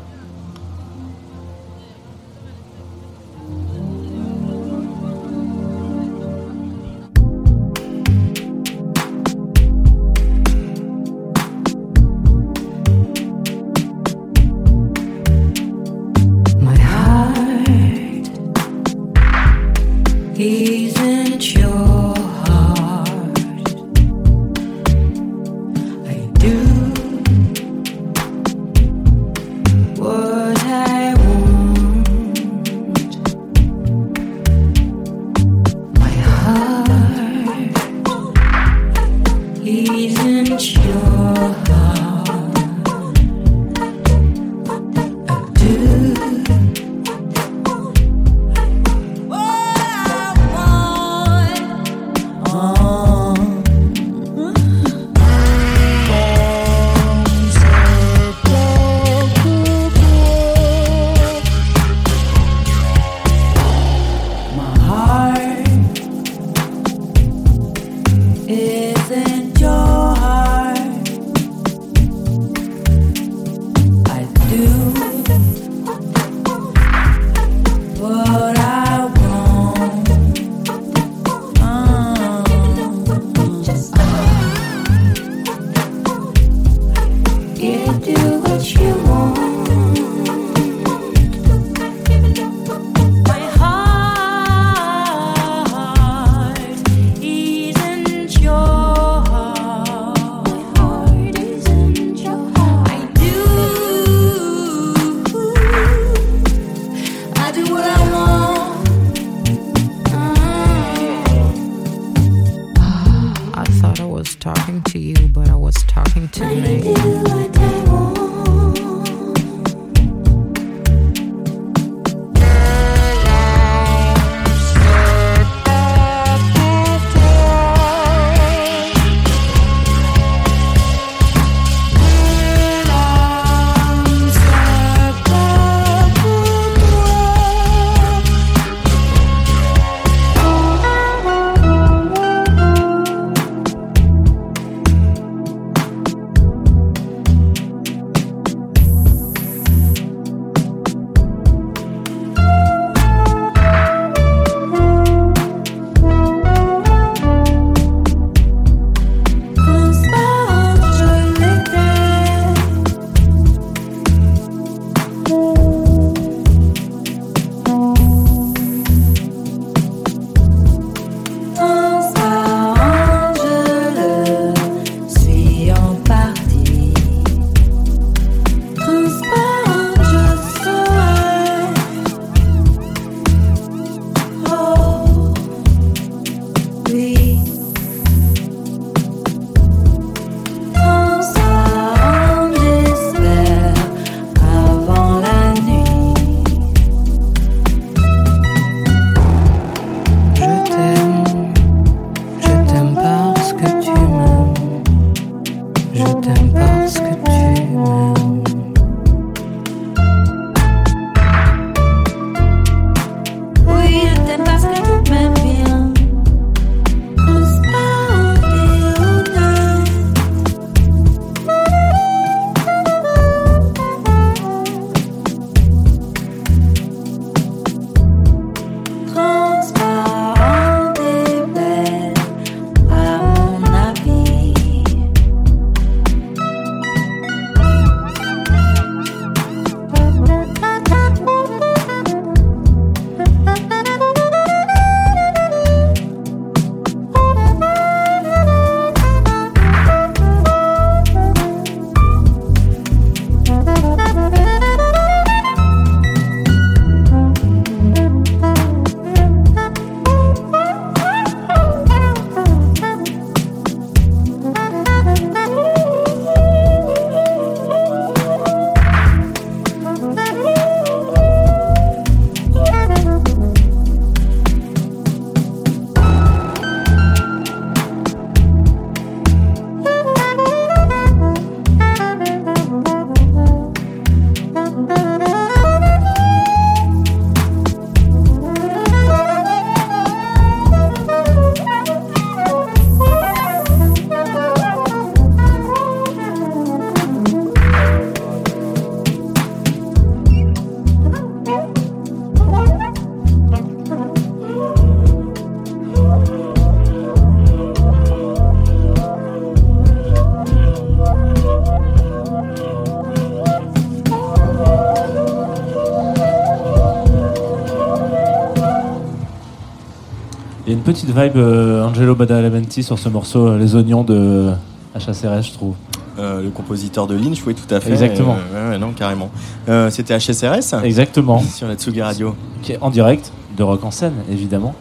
Petite vibe euh, Angelo Badalamenti sur ce morceau, euh, Les Oignons de HSRS, je trouve. Euh, le compositeur de Lynch, oui, tout à fait. Exactement. Euh, ouais, ouais, non, carrément. Euh, C'était HSRS Exactement. Sur la Tsugi Radio. Qui est en direct, de rock en scène, évidemment.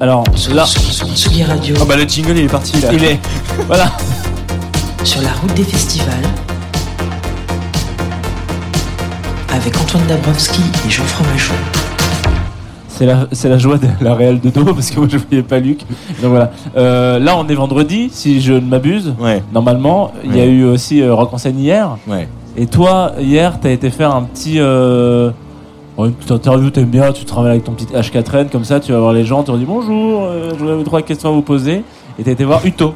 Alors, là. Tsugi Radio. Oh bah le jingle il est parti là. Il est. Voilà. Sur la route des festivals. Avec Antoine Dabrowski et Jean Fromageau. C'est la, joie de la réelle de dos parce que moi je voyais pas Luc. Donc voilà. Euh, là on est vendredi, si je ne m'abuse. Normalement, il y a eu aussi euh, Rock en scène hier. Ouais. Et toi, hier, t'as été faire un petit. Euh, une petite interview, t'aimes bien, tu travailles avec ton petit H4N, comme ça tu vas voir les gens, tu leur dis bonjour, euh, j'aurais trois questions à vous poser. Et t'as été voir Uto.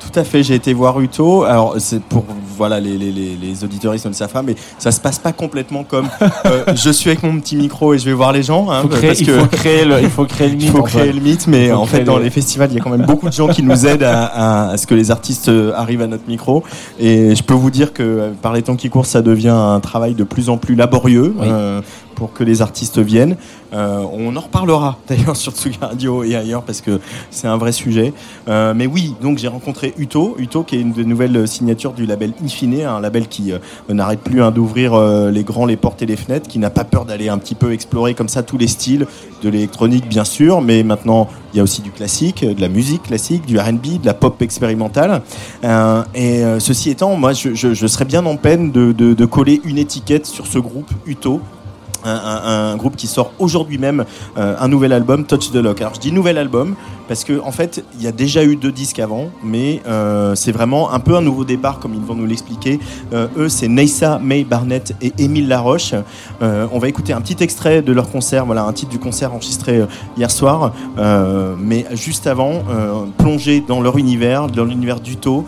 Tout à fait, j'ai été voir Uto. Alors, c'est pour voilà, les, les, les, les auditeuristes ne le savent pas, mais ça se passe pas complètement comme euh, je suis avec mon petit micro et je vais voir les gens. hein, Faut créer- parce il que- faut créer le- il faut créer le mythe, Il faut créer le mythe, mais en fait, dans le- les festivals, il y a quand même beaucoup de gens qui nous aident à, à- à ce que les artistes euh, arrivent à notre micro. Et je peux vous dire que euh, par les temps qui courent, ça devient un travail de plus en plus laborieux. euh, pour que les artistes viennent. Euh, on en reparlera d'ailleurs sur Tsugi Radio et ailleurs parce que c'est un vrai sujet. Euh, mais oui, donc j'ai rencontré Uto, Uto qui est une des nouvelles signatures du label Infine, un label qui euh, n'arrête plus hein, d'ouvrir les grands, les portes et les fenêtres, qui n'a pas peur d'aller un petit peu explorer comme ça tous les styles, de l'électronique bien sûr, mais maintenant il y a aussi du classique, de la musique classique, du R&B, de la pop expérimentale. Et ceci étant, moi je, serais bien en peine de coller une étiquette sur ce groupe Uto un, groupe qui sort aujourd'hui même euh, un nouvel album, Touch the Lock. Alors je dis nouvel album parce que en fait il y a déjà eu deux disques avant, mais euh, c'est vraiment un peu un nouveau départ comme ils vont nous l'expliquer. Euh, eux c'est Neissa May Barnett et Émile Laroche. Euh, on va écouter un petit extrait de leur concert, voilà un titre du concert enregistré hier soir, mais juste avant plonger dans leur univers, dans l'univers d'Uto,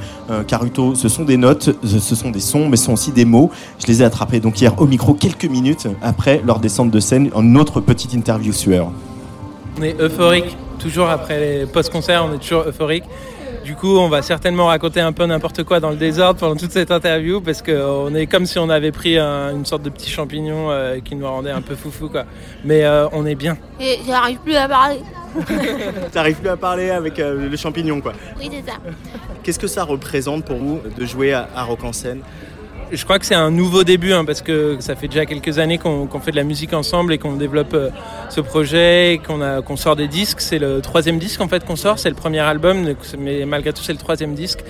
car Uto ce sont des notes, ce ce sont des sons, mais ce sont aussi des mots. Je les ai attrapés donc hier au micro quelques minutes après leur descente de scène, en autre petite interview sueur. On est euphorique, toujours après les post-concerts, on est toujours euphorique. Du coup, on va certainement raconter un peu n'importe quoi dans le désordre pendant toute cette interview parce qu'on est comme si on avait pris un- une sorte de petit champignon euh, qui nous rendait un peu foufou quoi. Mais euh, on est bien. Et j'arrive plus à parler. T'arrives plus à parler avec euh, le champignon quoi. Oui, c'est ça. Qu'est-ce que ça représente pour vous de jouer à, à Rock en scène? Je crois que c'est un nouveau début hein, parce que ça fait déjà quelques années qu'on fait de la musique ensemble et qu'on développe euh, ce projet, et qu'on sort des disques. C'est le troisième disque en fait qu'on sort, c'est le premier album, mais malgré tout c'est le troisième disque.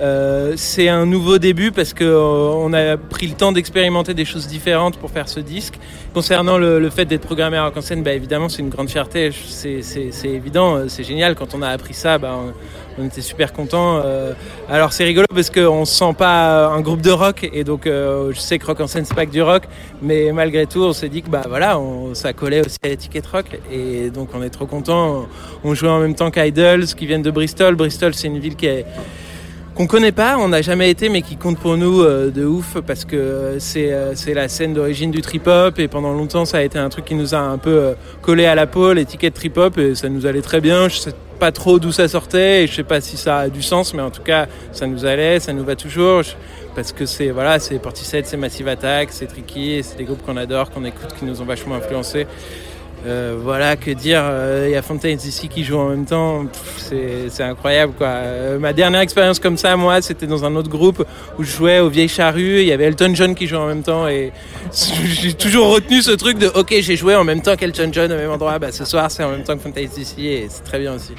Euh, c'est un nouveau début parce que euh, on a pris le temps d'expérimenter des choses différentes pour faire ce disque. Concernant le, fait d'être programmé à Rock en scène, bah, évidemment c'est une grande fierté, c'est évident, euh, c'est génial. Quand on a appris ça, bah, on, on était super contents. Euh, alors c'est rigolo parce qu'on se sent pas un groupe de rock et donc euh, je sais que rock en scène c'est pas que du rock, mais malgré tout on s'est dit que bah voilà, ça collait aussi à l'étiquette rock et donc on est trop contents. On jouait en même temps qu'Idols qui viennent de Bristol. Bristol c'est une ville qui est qu'on connaît pas, on n'a jamais été, mais qui compte pour nous euh, de ouf parce que euh, c'est euh, c'est la scène d'origine du trip hop et pendant longtemps ça a été un truc qui nous a un peu collé à la peau, l'étiquette trip hop et ça nous allait très bien. Je sais pas trop d'où ça sortait et je sais pas si ça a du sens, mais en tout cas ça nous allait, ça nous va toujours parce que c'est voilà, c'est Portishead, c'est Massive Attack, c'est Tricky, c'est des groupes qu'on adore, qu'on écoute, qui nous ont vachement influencés. Euh, voilà, que dire, euh, il y a Fontaines ici qui joue en même temps, c'est incroyable quoi. Euh, ma dernière expérience comme ça, moi, c'était dans un autre groupe où je jouais aux Vieilles Charrues, il y avait Elton John qui jouait en même temps et j'ai toujours retenu ce truc de ok, j'ai joué en même temps qu'Elton John au même endroit, bah ce soir c'est en même temps que Fontaines ici et c'est très bien aussi.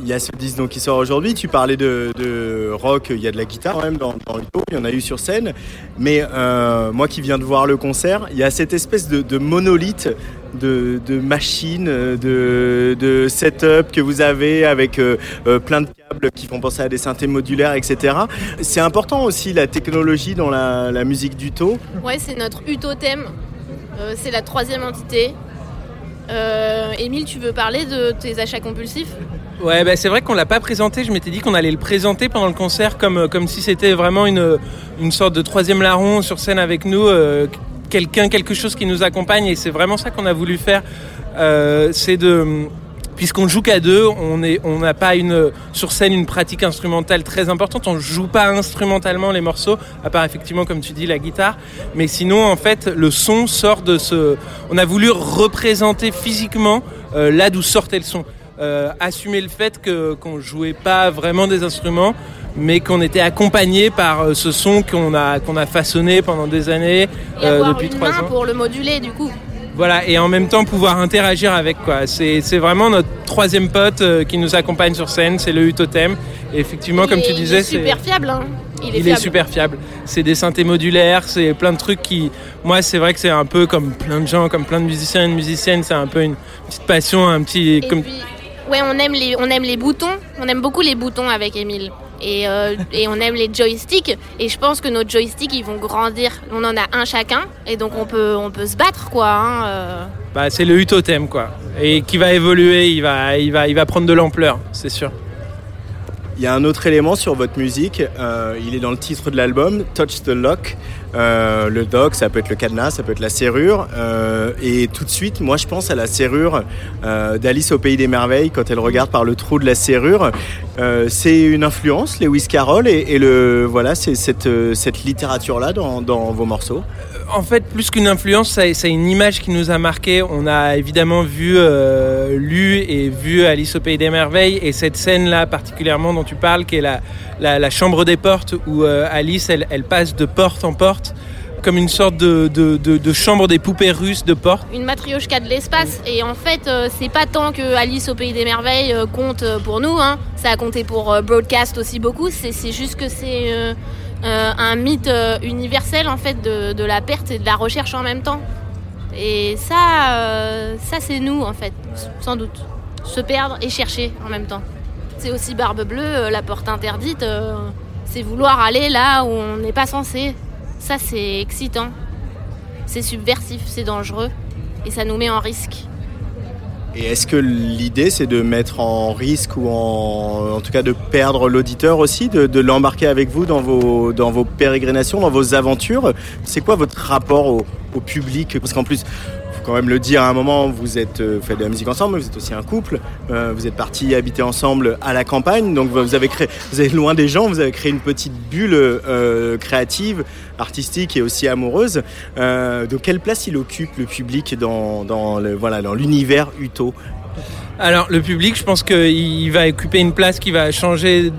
Il y a ce disque donc, qui sort aujourd'hui. Tu parlais de, de rock, il y a de la guitare quand même dans, dans Uto, il y en a eu sur scène. Mais euh, moi qui viens de voir le concert, il y a cette espèce de, de monolithe de, de machines, de, de setup que vous avez avec euh, euh, plein de câbles qui font penser à des synthés modulaires, etc. C'est important aussi la technologie dans la, la musique d'Uto. Ouais, c'est notre utothème. Euh, c'est la troisième entité. Émile, tu veux parler de tes achats compulsifs? Ouais, bah, c'est vrai qu'on l'a pas présenté. Je m'étais dit qu'on allait le présenter pendant le concert comme, euh, comme si c'était vraiment une, une sorte de troisième larron sur scène avec nous, euh, quelqu'un, quelque chose qui nous accompagne. Et c'est vraiment ça qu'on a voulu faire. Euh, c'est de puisqu'on joue qu'à deux, on est, on n'a pas une sur scène une pratique instrumentale très importante. On joue pas instrumentalement les morceaux, à part effectivement comme tu dis la guitare. Mais sinon, en fait, le son sort de ce. On a voulu représenter physiquement euh, là d'où sortait le son. Euh, assumer le fait que qu'on jouait pas vraiment des instruments, mais qu'on était accompagné par euh, ce son qu'on a qu'on a façonné pendant des années Et euh, avoir depuis une trois main ans. pour le moduler du coup. Voilà, et en même temps pouvoir interagir avec quoi. C'est c'est vraiment notre troisième pote euh, qui nous accompagne sur scène, c'est le Utotem. Et effectivement, Il comme est- tu il disais, est c'est super fiable. hein. Il est il est fiable. super fiable. C'est des synthés modulaires, c'est plein de trucs qui. Moi, c'est vrai que c'est un peu comme plein de gens, comme plein de musiciens et de musiciennes, c'est un peu une petite passion, un petit. Et comme... puis, ouais, on aime les, on aime les boutons. On aime beaucoup les boutons avec Emile. Et, euh, et on aime les joysticks. Et je pense que nos joysticks, ils vont grandir. On en a un chacun. Et donc, on peut, on peut se battre, quoi. hein, euh. Bah, c'est le Utotem, quoi. Et qui va évoluer, il va, il va, il va prendre de l'ampleur, c'est sûr. Il y a un autre élément sur votre musique, euh, il est dans le titre de l'album, Touch the Lock. Euh, le dock, ça peut être le cadenas, ça peut être la serrure. Euh, et tout de suite, moi je pense à la serrure euh, d'Alice au Pays des Merveilles quand elle regarde par le trou de la serrure. C'est une influence, Lewis Carroll, et, le, voilà, c'est cette, littérature-là dans, dans vos morceaux. En fait, plus qu'une influence, c'est une image qui nous a marqué. On a évidemment vu, lu et vu Alice au Pays des Merveilles et cette scène-là particulièrement dont tu parles, qui est la, la, la chambre des portes où euh, Alice, elle, elle passe de porte en porte comme une sorte de, de, de- de chambre des poupées russes de porte. une matrioshka de l'espace. Et en fait, euh, c'est pas tant que Alice au Pays des Merveilles euh, compte pour nous. hein. Ça a compté pour euh, Broadcast aussi beaucoup. C'est juste que c'est un mythe universel en fait de, la perte et de la recherche en même temps. Et ça, ça c'est nous en fait, sans doute. Se perdre et chercher en même temps. C'est aussi Barbe Bleue, euh, la porte interdite. euh, c'est vouloir aller là où on n'est pas censé. Ça c'est excitant. C'est subversif, c'est dangereux et ça nous met en risque. Et est-ce que l'idée c'est de mettre en risque ou en, tout cas de perdre l'auditeur aussi, de, l'embarquer avec vous dans vos, dans vos pérégrinations, dans vos aventures? C'est quoi votre rapport au, public? Parce qu'en plus, quand même le dire à un moment, vous êtes euh, vous faites de la musique ensemble, vous êtes aussi un couple, euh, vous êtes partis habiter ensemble à la campagne, donc vous avez créé, vous êtes loin des gens, vous avez créé une petite bulle euh, créative, artistique et aussi amoureuse. De quelle place il occupe le public dans, dans le voilà dans l'univers Uto? Alors, le public, je pense qu'il va occuper une place qui va changer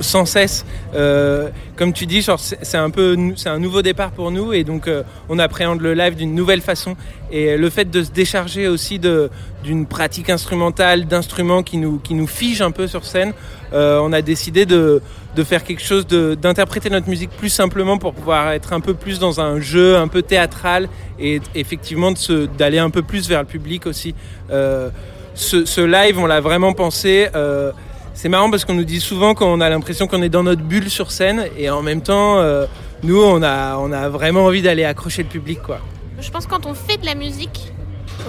sans cesse. Euh, comme tu dis, c'est un peu, c'est un nouveau départ pour nous et donc euh, on appréhende le live d'une nouvelle façon. Et le fait de se décharger aussi d'une pratique instrumentale, d'instruments qui nous qui nous fige un peu sur scène, euh, on a décidé de de faire quelque chose, d'interpréter notre musique plus simplement pour pouvoir être un peu plus dans un jeu un peu théâtral et effectivement d'aller un peu plus vers le public aussi. Euh, ce, live, on l'a vraiment pensé. euh, c'est marrant parce qu'on nous dit souvent qu'on a l'impression qu'on est dans notre bulle sur scène et en même temps, euh, nous, on a, on a vraiment envie d'aller accrocher le public. quoi. Je pense que quand on fait de la musique,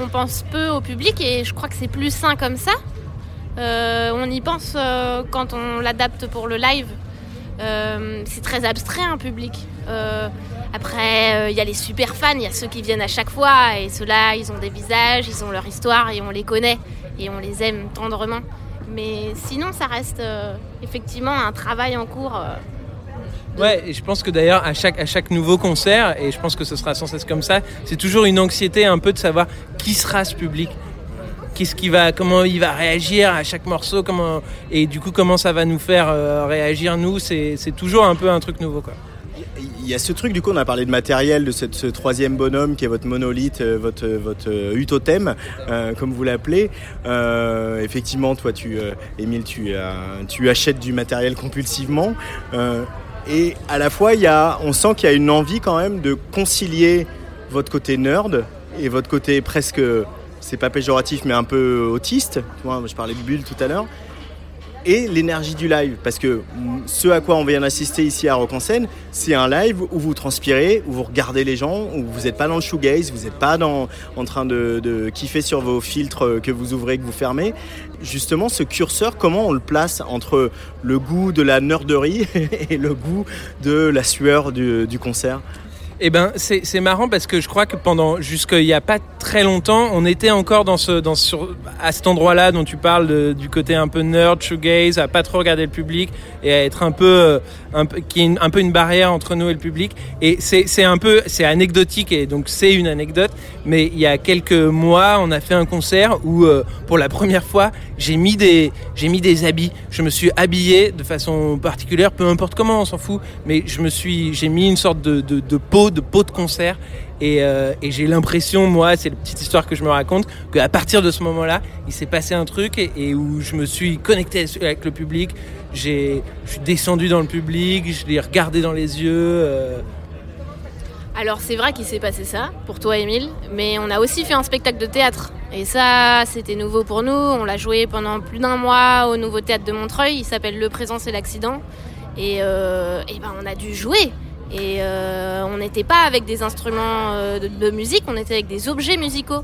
on pense peu au public et je crois que c'est plus sain comme ça. Euh, on y pense euh, quand on l'adapte pour le live. C'est très abstrait un public. Après, il y a les super fans, il y a ceux qui viennent à chaque fois et ceux-là, ils ont des visages, ils ont leur histoire et on les connaît et on les aime tendrement. Mais sinon, ça reste euh, effectivement un travail en cours. euh, Ouais, et je pense que d'ailleurs, à chaque, à chaque nouveau concert, et je pense que ce sera sans cesse comme ça, c'est toujours une anxiété un peu de savoir qui sera ce public. Qu'est-ce qui va, comment il va réagir à chaque morceau, comment, et du coup, comment ça va nous faire euh, réagir, nous, c'est c'est toujours un peu un truc nouveau. Quoi. Il y a ce truc, du coup, on a parlé de matériel, de cette- ce troisième bonhomme qui est votre monolithe, euh, votre, votre euh, utothème, euh, comme vous l'appelez. Effectivement, toi, tu, euh, Émile, tu, tu achètes du matériel compulsivement. Et à la fois, il y a, on sent qu'il y a une envie quand même de concilier votre côté nerd et votre côté presque, c'est pas péjoratif, mais un peu autiste. Vois, je parlais de bulle tout à l'heure et l'énergie du live. Parce que ce à quoi on vient d'assister ici à Rock en scène, c'est un live où vous transpirez, où vous regardez les gens, où vous n'êtes pas dans le shoegaze, vous n'êtes pas en train de, kiffer sur vos filtres que vous ouvrez, que vous fermez. Justement, ce curseur, comment on le place entre le goût de la nerderie et le goût de la sueur du concert? Eh ben, c'est marrant parce que je crois que pendant jusqu'il n'y a pas très longtemps, on était encore dans ce, dans à cet endroit-là dont tu parles du côté un peu nerd, shoegaze, à pas trop regarder le public et à être un peu, euh, un qui est un peu une barrière entre nous et le public. Et c'est un peu, c'est anecdotique et donc c'est une anecdote. Mais il y a quelques mois, on a fait un concert où, euh, pour la première fois, j'ai mis des, j'ai mis des habits. Je me suis habillé de façon particulière, peu importe comment, on s'en fout. Mais je me suis, j'ai mis une sorte de, de, peau, de peau de concert. Et, euh, et j'ai l'impression, moi, c'est la petite histoire que je me raconte, qu'à partir de ce moment-là, il s'est passé un truc et, et où je me suis connecté avec le public. J'ai, je suis descendu dans le public, je l'ai regardé dans les yeux. euh, Alors c'est vrai qu'il s'est passé ça pour toi Émile, mais on a aussi fait un spectacle de théâtre. Et ça, c'était nouveau pour nous. On l'a joué pendant plus d'un mois au Nouveau Théâtre de Montreuil. Il s'appelle Le Présence et l'Accident. Et, euh, et ben, on a dû jouer. Et euh, on n'était pas avec des instruments de, de musique, on était avec des objets musicaux.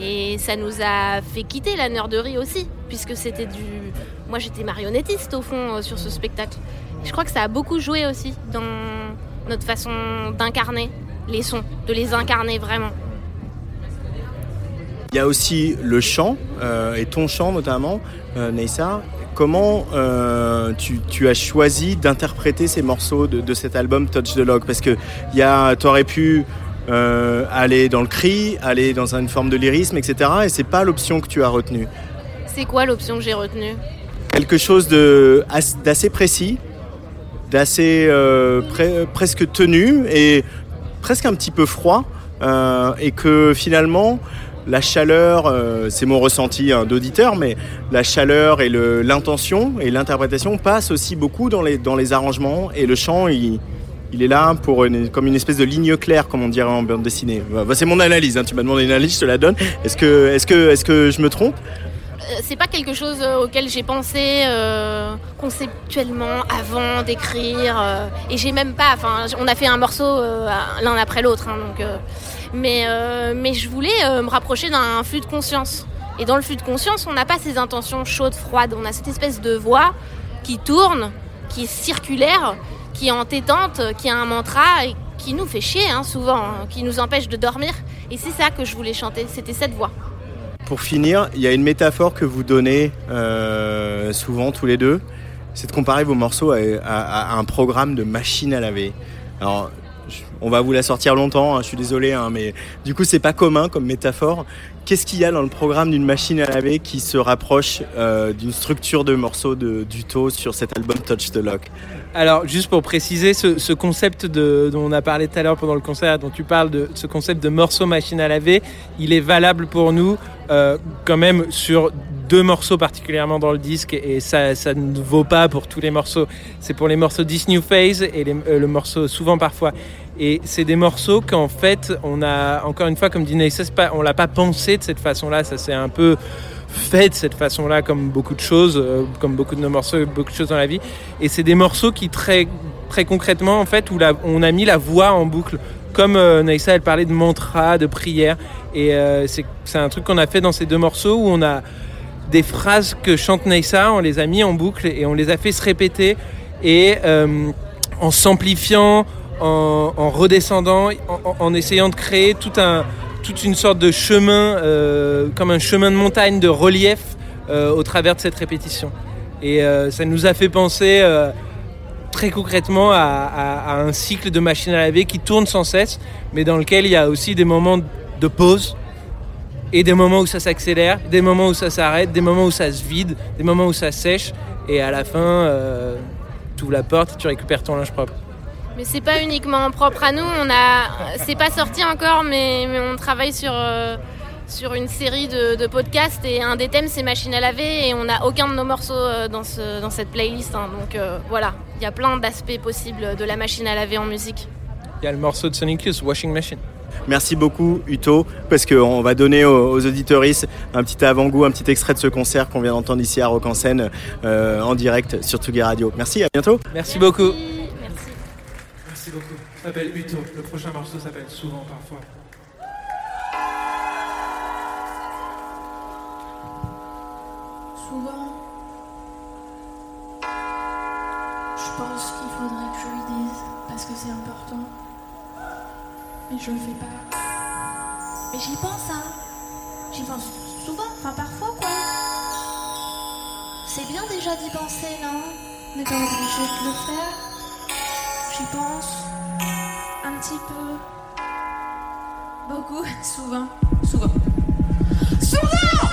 Et ça nous a fait quitter la nerderie aussi, puisque c'était du. Moi, j'étais marionnettiste au fond euh, sur ce spectacle. Je crois que ça a beaucoup joué aussi dans notre façon d'incarner les sons, de les incarner vraiment. Il y a aussi le chant, euh, et ton chant notamment, euh, Neissa. Comment euh, tu, tu as choisi d'interpréter ces morceaux de, de cet album Touch the Log? Parce que tu aurais pu aller dans le cri, aller dans une forme de lyrisme, etc. Et c'est pas l'option que tu as retenue. C'est quoi l'option que j'ai retenue? Quelque chose d'assez précis, d'assez euh, pre- presque tenu et presque un petit peu froid, euh, et que finalement la chaleur, euh, c'est mon ressenti hein, d'auditeur, mais la chaleur et l'intention et l'interprétation passent aussi beaucoup dans les, arrangements et le chant, il, est là pour comme une espèce de ligne claire, comme on dirait en bande dessinée. Bah, c'est mon analyse, hein, tu m'as demandé une analyse, je te la donne. Est-ce que, est-ce que, je me trompe? C'est pas quelque chose euh, auquel j'ai pensé euh, conceptuellement avant d'écrire. euh, et j'ai même pas. Enfin, on a fait un morceau euh, l'un après l'autre. hein, donc, euh, mais, euh, mais je voulais euh, me rapprocher d'un flux de conscience. Et dans le flux de conscience, on n'a pas ces intentions chaudes, froides. On a cette espèce de voix qui tourne, qui est circulaire, qui est entêtante, qui a un mantra et qui nous fait chier hein, souvent, hein, qui nous empêche de dormir. Et c'est ça que je voulais chanter. C'était cette voix. Pour finir, il y a une métaphore que vous donnez euh, souvent tous les deux, c'est de comparer vos morceaux à, un programme de machine à laver. On va vous la sortir longtemps, hein, je suis désolé, hein, mais du coup, c'est pas commun comme métaphore. Qu'est-ce qu'il y a dans le programme d'une machine à laver qui se rapproche euh, d'une structure de morceaux de, du taux sur cet album Touch the Lock? Alors, juste pour préciser, ce, ce concept dont on a parlé tout à l'heure pendant le concert, dont tu parles de ce concept de morceau machine à laver, il est valable pour nous euh, quand même sur deux morceaux particulièrement dans le disque et ça, ça ne vaut pas pour tous les morceaux. C'est pour les morceaux This New Phase et euh, le morceau Souvent Parfois. Et c'est des morceaux qu'en fait, on a, encore une fois, comme dit c'est pas- on l'a pas pensé de cette façon-là. Ça s'est un peu fait de cette façon-là, comme beaucoup de choses, euh, comme beaucoup de nos morceaux, beaucoup de choses dans la vie. Et c'est des morceaux qui, très, très concrètement, en fait, où la- on a mis la voix en boucle. Comme euh, Naïssa, elle parlait de mantra, de prière. Et euh, c'est c'est un truc qu'on a fait dans ces deux morceaux où on a des phrases que chante Naïssa, on les a mis en boucle et on les a fait se répéter. Et euh, en s'amplifiant, en, en redescendant, en, essayant de créer toute une sorte de chemin, euh, comme un chemin de montagne de relief euh, au travers de cette répétition. Et ça nous a fait penser très concrètement à, à- à un cycle de machine à laver qui tourne sans cesse, mais dans lequel il y a aussi des moments de pause et des moments où ça s'accélère, des moments où ça s'arrête, des moments où ça se vide, des moments où ça sèche, et à la fin, euh, tu ouvres la porte et tu récupères ton linge propre. Mais c'est pas uniquement propre à nous. On a, c'est pas sorti encore, mais, mais on travaille sur euh, sur une série de, de podcasts et un des thèmes c'est machine à laver et on n'a aucun de nos morceaux euh, dans ce dans cette playlist. hein. donc euh, voilà, il y a plein d'aspects possibles de la machine à laver en musique. Il y a le morceau de Sonic Youth, Washing Machine. Merci beaucoup Uto, parce qu'on va donner aux, aux auditeuristes un petit avant-goût, un petit extrait de ce concert qu'on vient d'entendre ici à Rock en scène euh, en direct sur Tsugi Radio. Merci, à bientôt. Merci beaucoup. Merci beaucoup. Ça s'appelle Uto. Le prochain morceau s'appelle Souvent Parfois. Souvent, je pense qu'il faudrait que je lui dise, parce que c'est important. Mais je le fais pas. Mais j'y pense, hein. J'y pense souvent, enfin parfois, quoi. C'est bien déjà d'y penser, non? On n'est pas obligé de le faire. J'y pense. Un petit peu. Beaucoup. Souvent. Souvent. Souvent,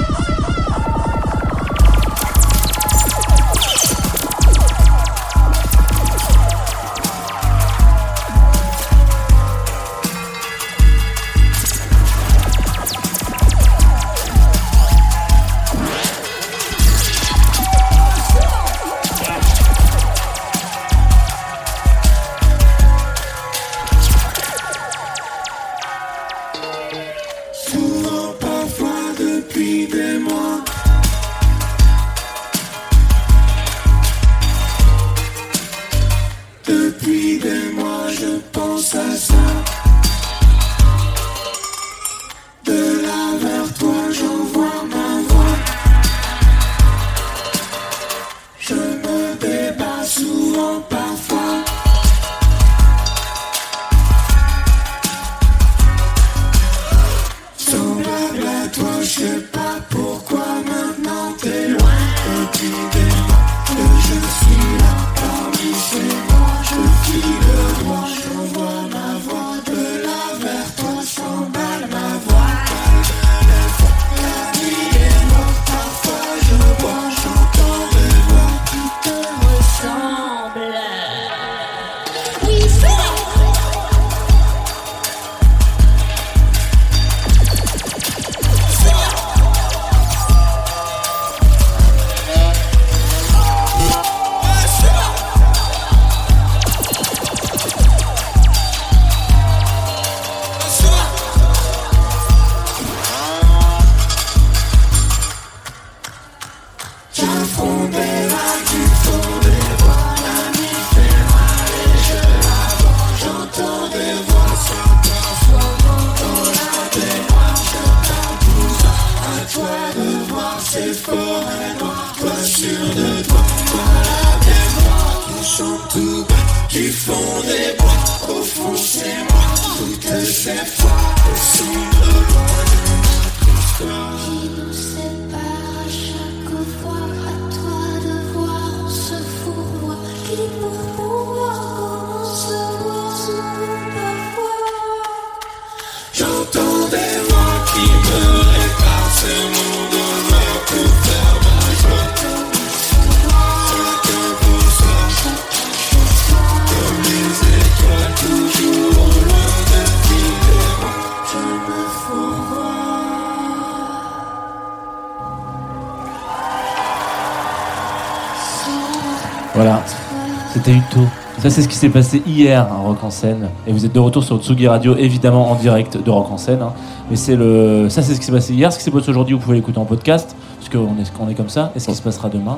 s'est passé hier à Rock en scène. Et vous êtes de retour sur Tsugi Radio, évidemment en direct de Rock en scène. hein. Mais c'est le, ça, c'est ce qui s'est passé hier. Ce qui s'est passé aujourd'hui, vous pouvez l'écouter en podcast, parce qu'on est, on est comme ça. Et ce qui se passera demain.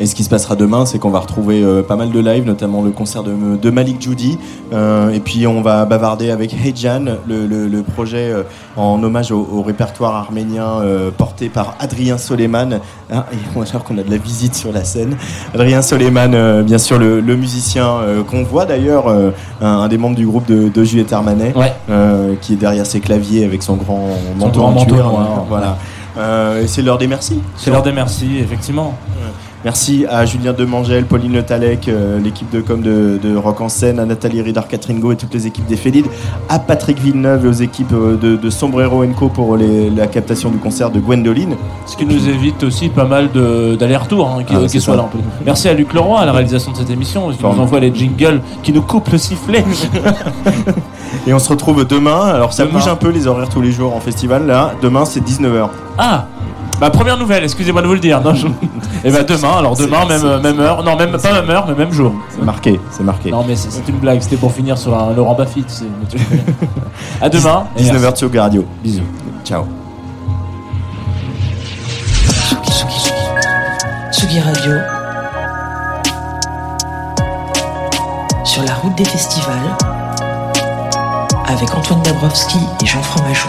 Et ce qui se passera demain, c'est qu'on va retrouver euh, pas mal de live, notamment le concert de, de Malik Judy. Euh, et puis on va bavarder avec Hejan, le, le, le projet euh, en hommage au, au répertoire arménien porté par Adrien Soleiman. Ah, et on va voir qu'on a de la visite sur la scène. Adrien Soleiman, bien sûr, le, le musicien qu'on voit d'ailleurs, un, un des membres du groupe de, de Juliette Armanet, qui est derrière ses claviers avec son grand manteau grand en manteau cuir. noir. Voilà. Euh, et c'est l'heure des merci. C'est l'heure des merci, effectivement. Merci à Julien Demangel, Pauline Le Talec, euh, l'équipe de com de, de Rock en scène, à Nathalie Ridard, Catherine Go et toutes les équipes des Félides, à Patrick Villeneuve et aux équipes euh, de, de Sombrero Co pour les- la captation du concert de Gwendoline. Ce qui nous évite aussi pas mal d'allers-retours, hein, qui, Ah, qui là un peu. Merci à Luc Leroy à la réalisation de cette émission, qui nous envoie les jingles, qui nous coupe le sifflet. Et on se retrouve demain. Alors ça Demain. bouge un peu les horaires tous les jours en festival. Là, demain c'est 19h. Ah Bah première nouvelle, excusez-moi de vous le dire. Non, je- Et bah demain, alors demain, même, heure, non même pas même heure, mais même jour. C'est marqué, c'est marqué. Non mais c'est c'est une blague, c'était pour finir sur un Laurent Baffy. tu sais, mais tu- à demain. et 19h merci. sur Radio. Bisous. Ciao. Tsugi Radio. Sur la route des festivals. Avec Antoine Dabrowski et Jean Fromageau.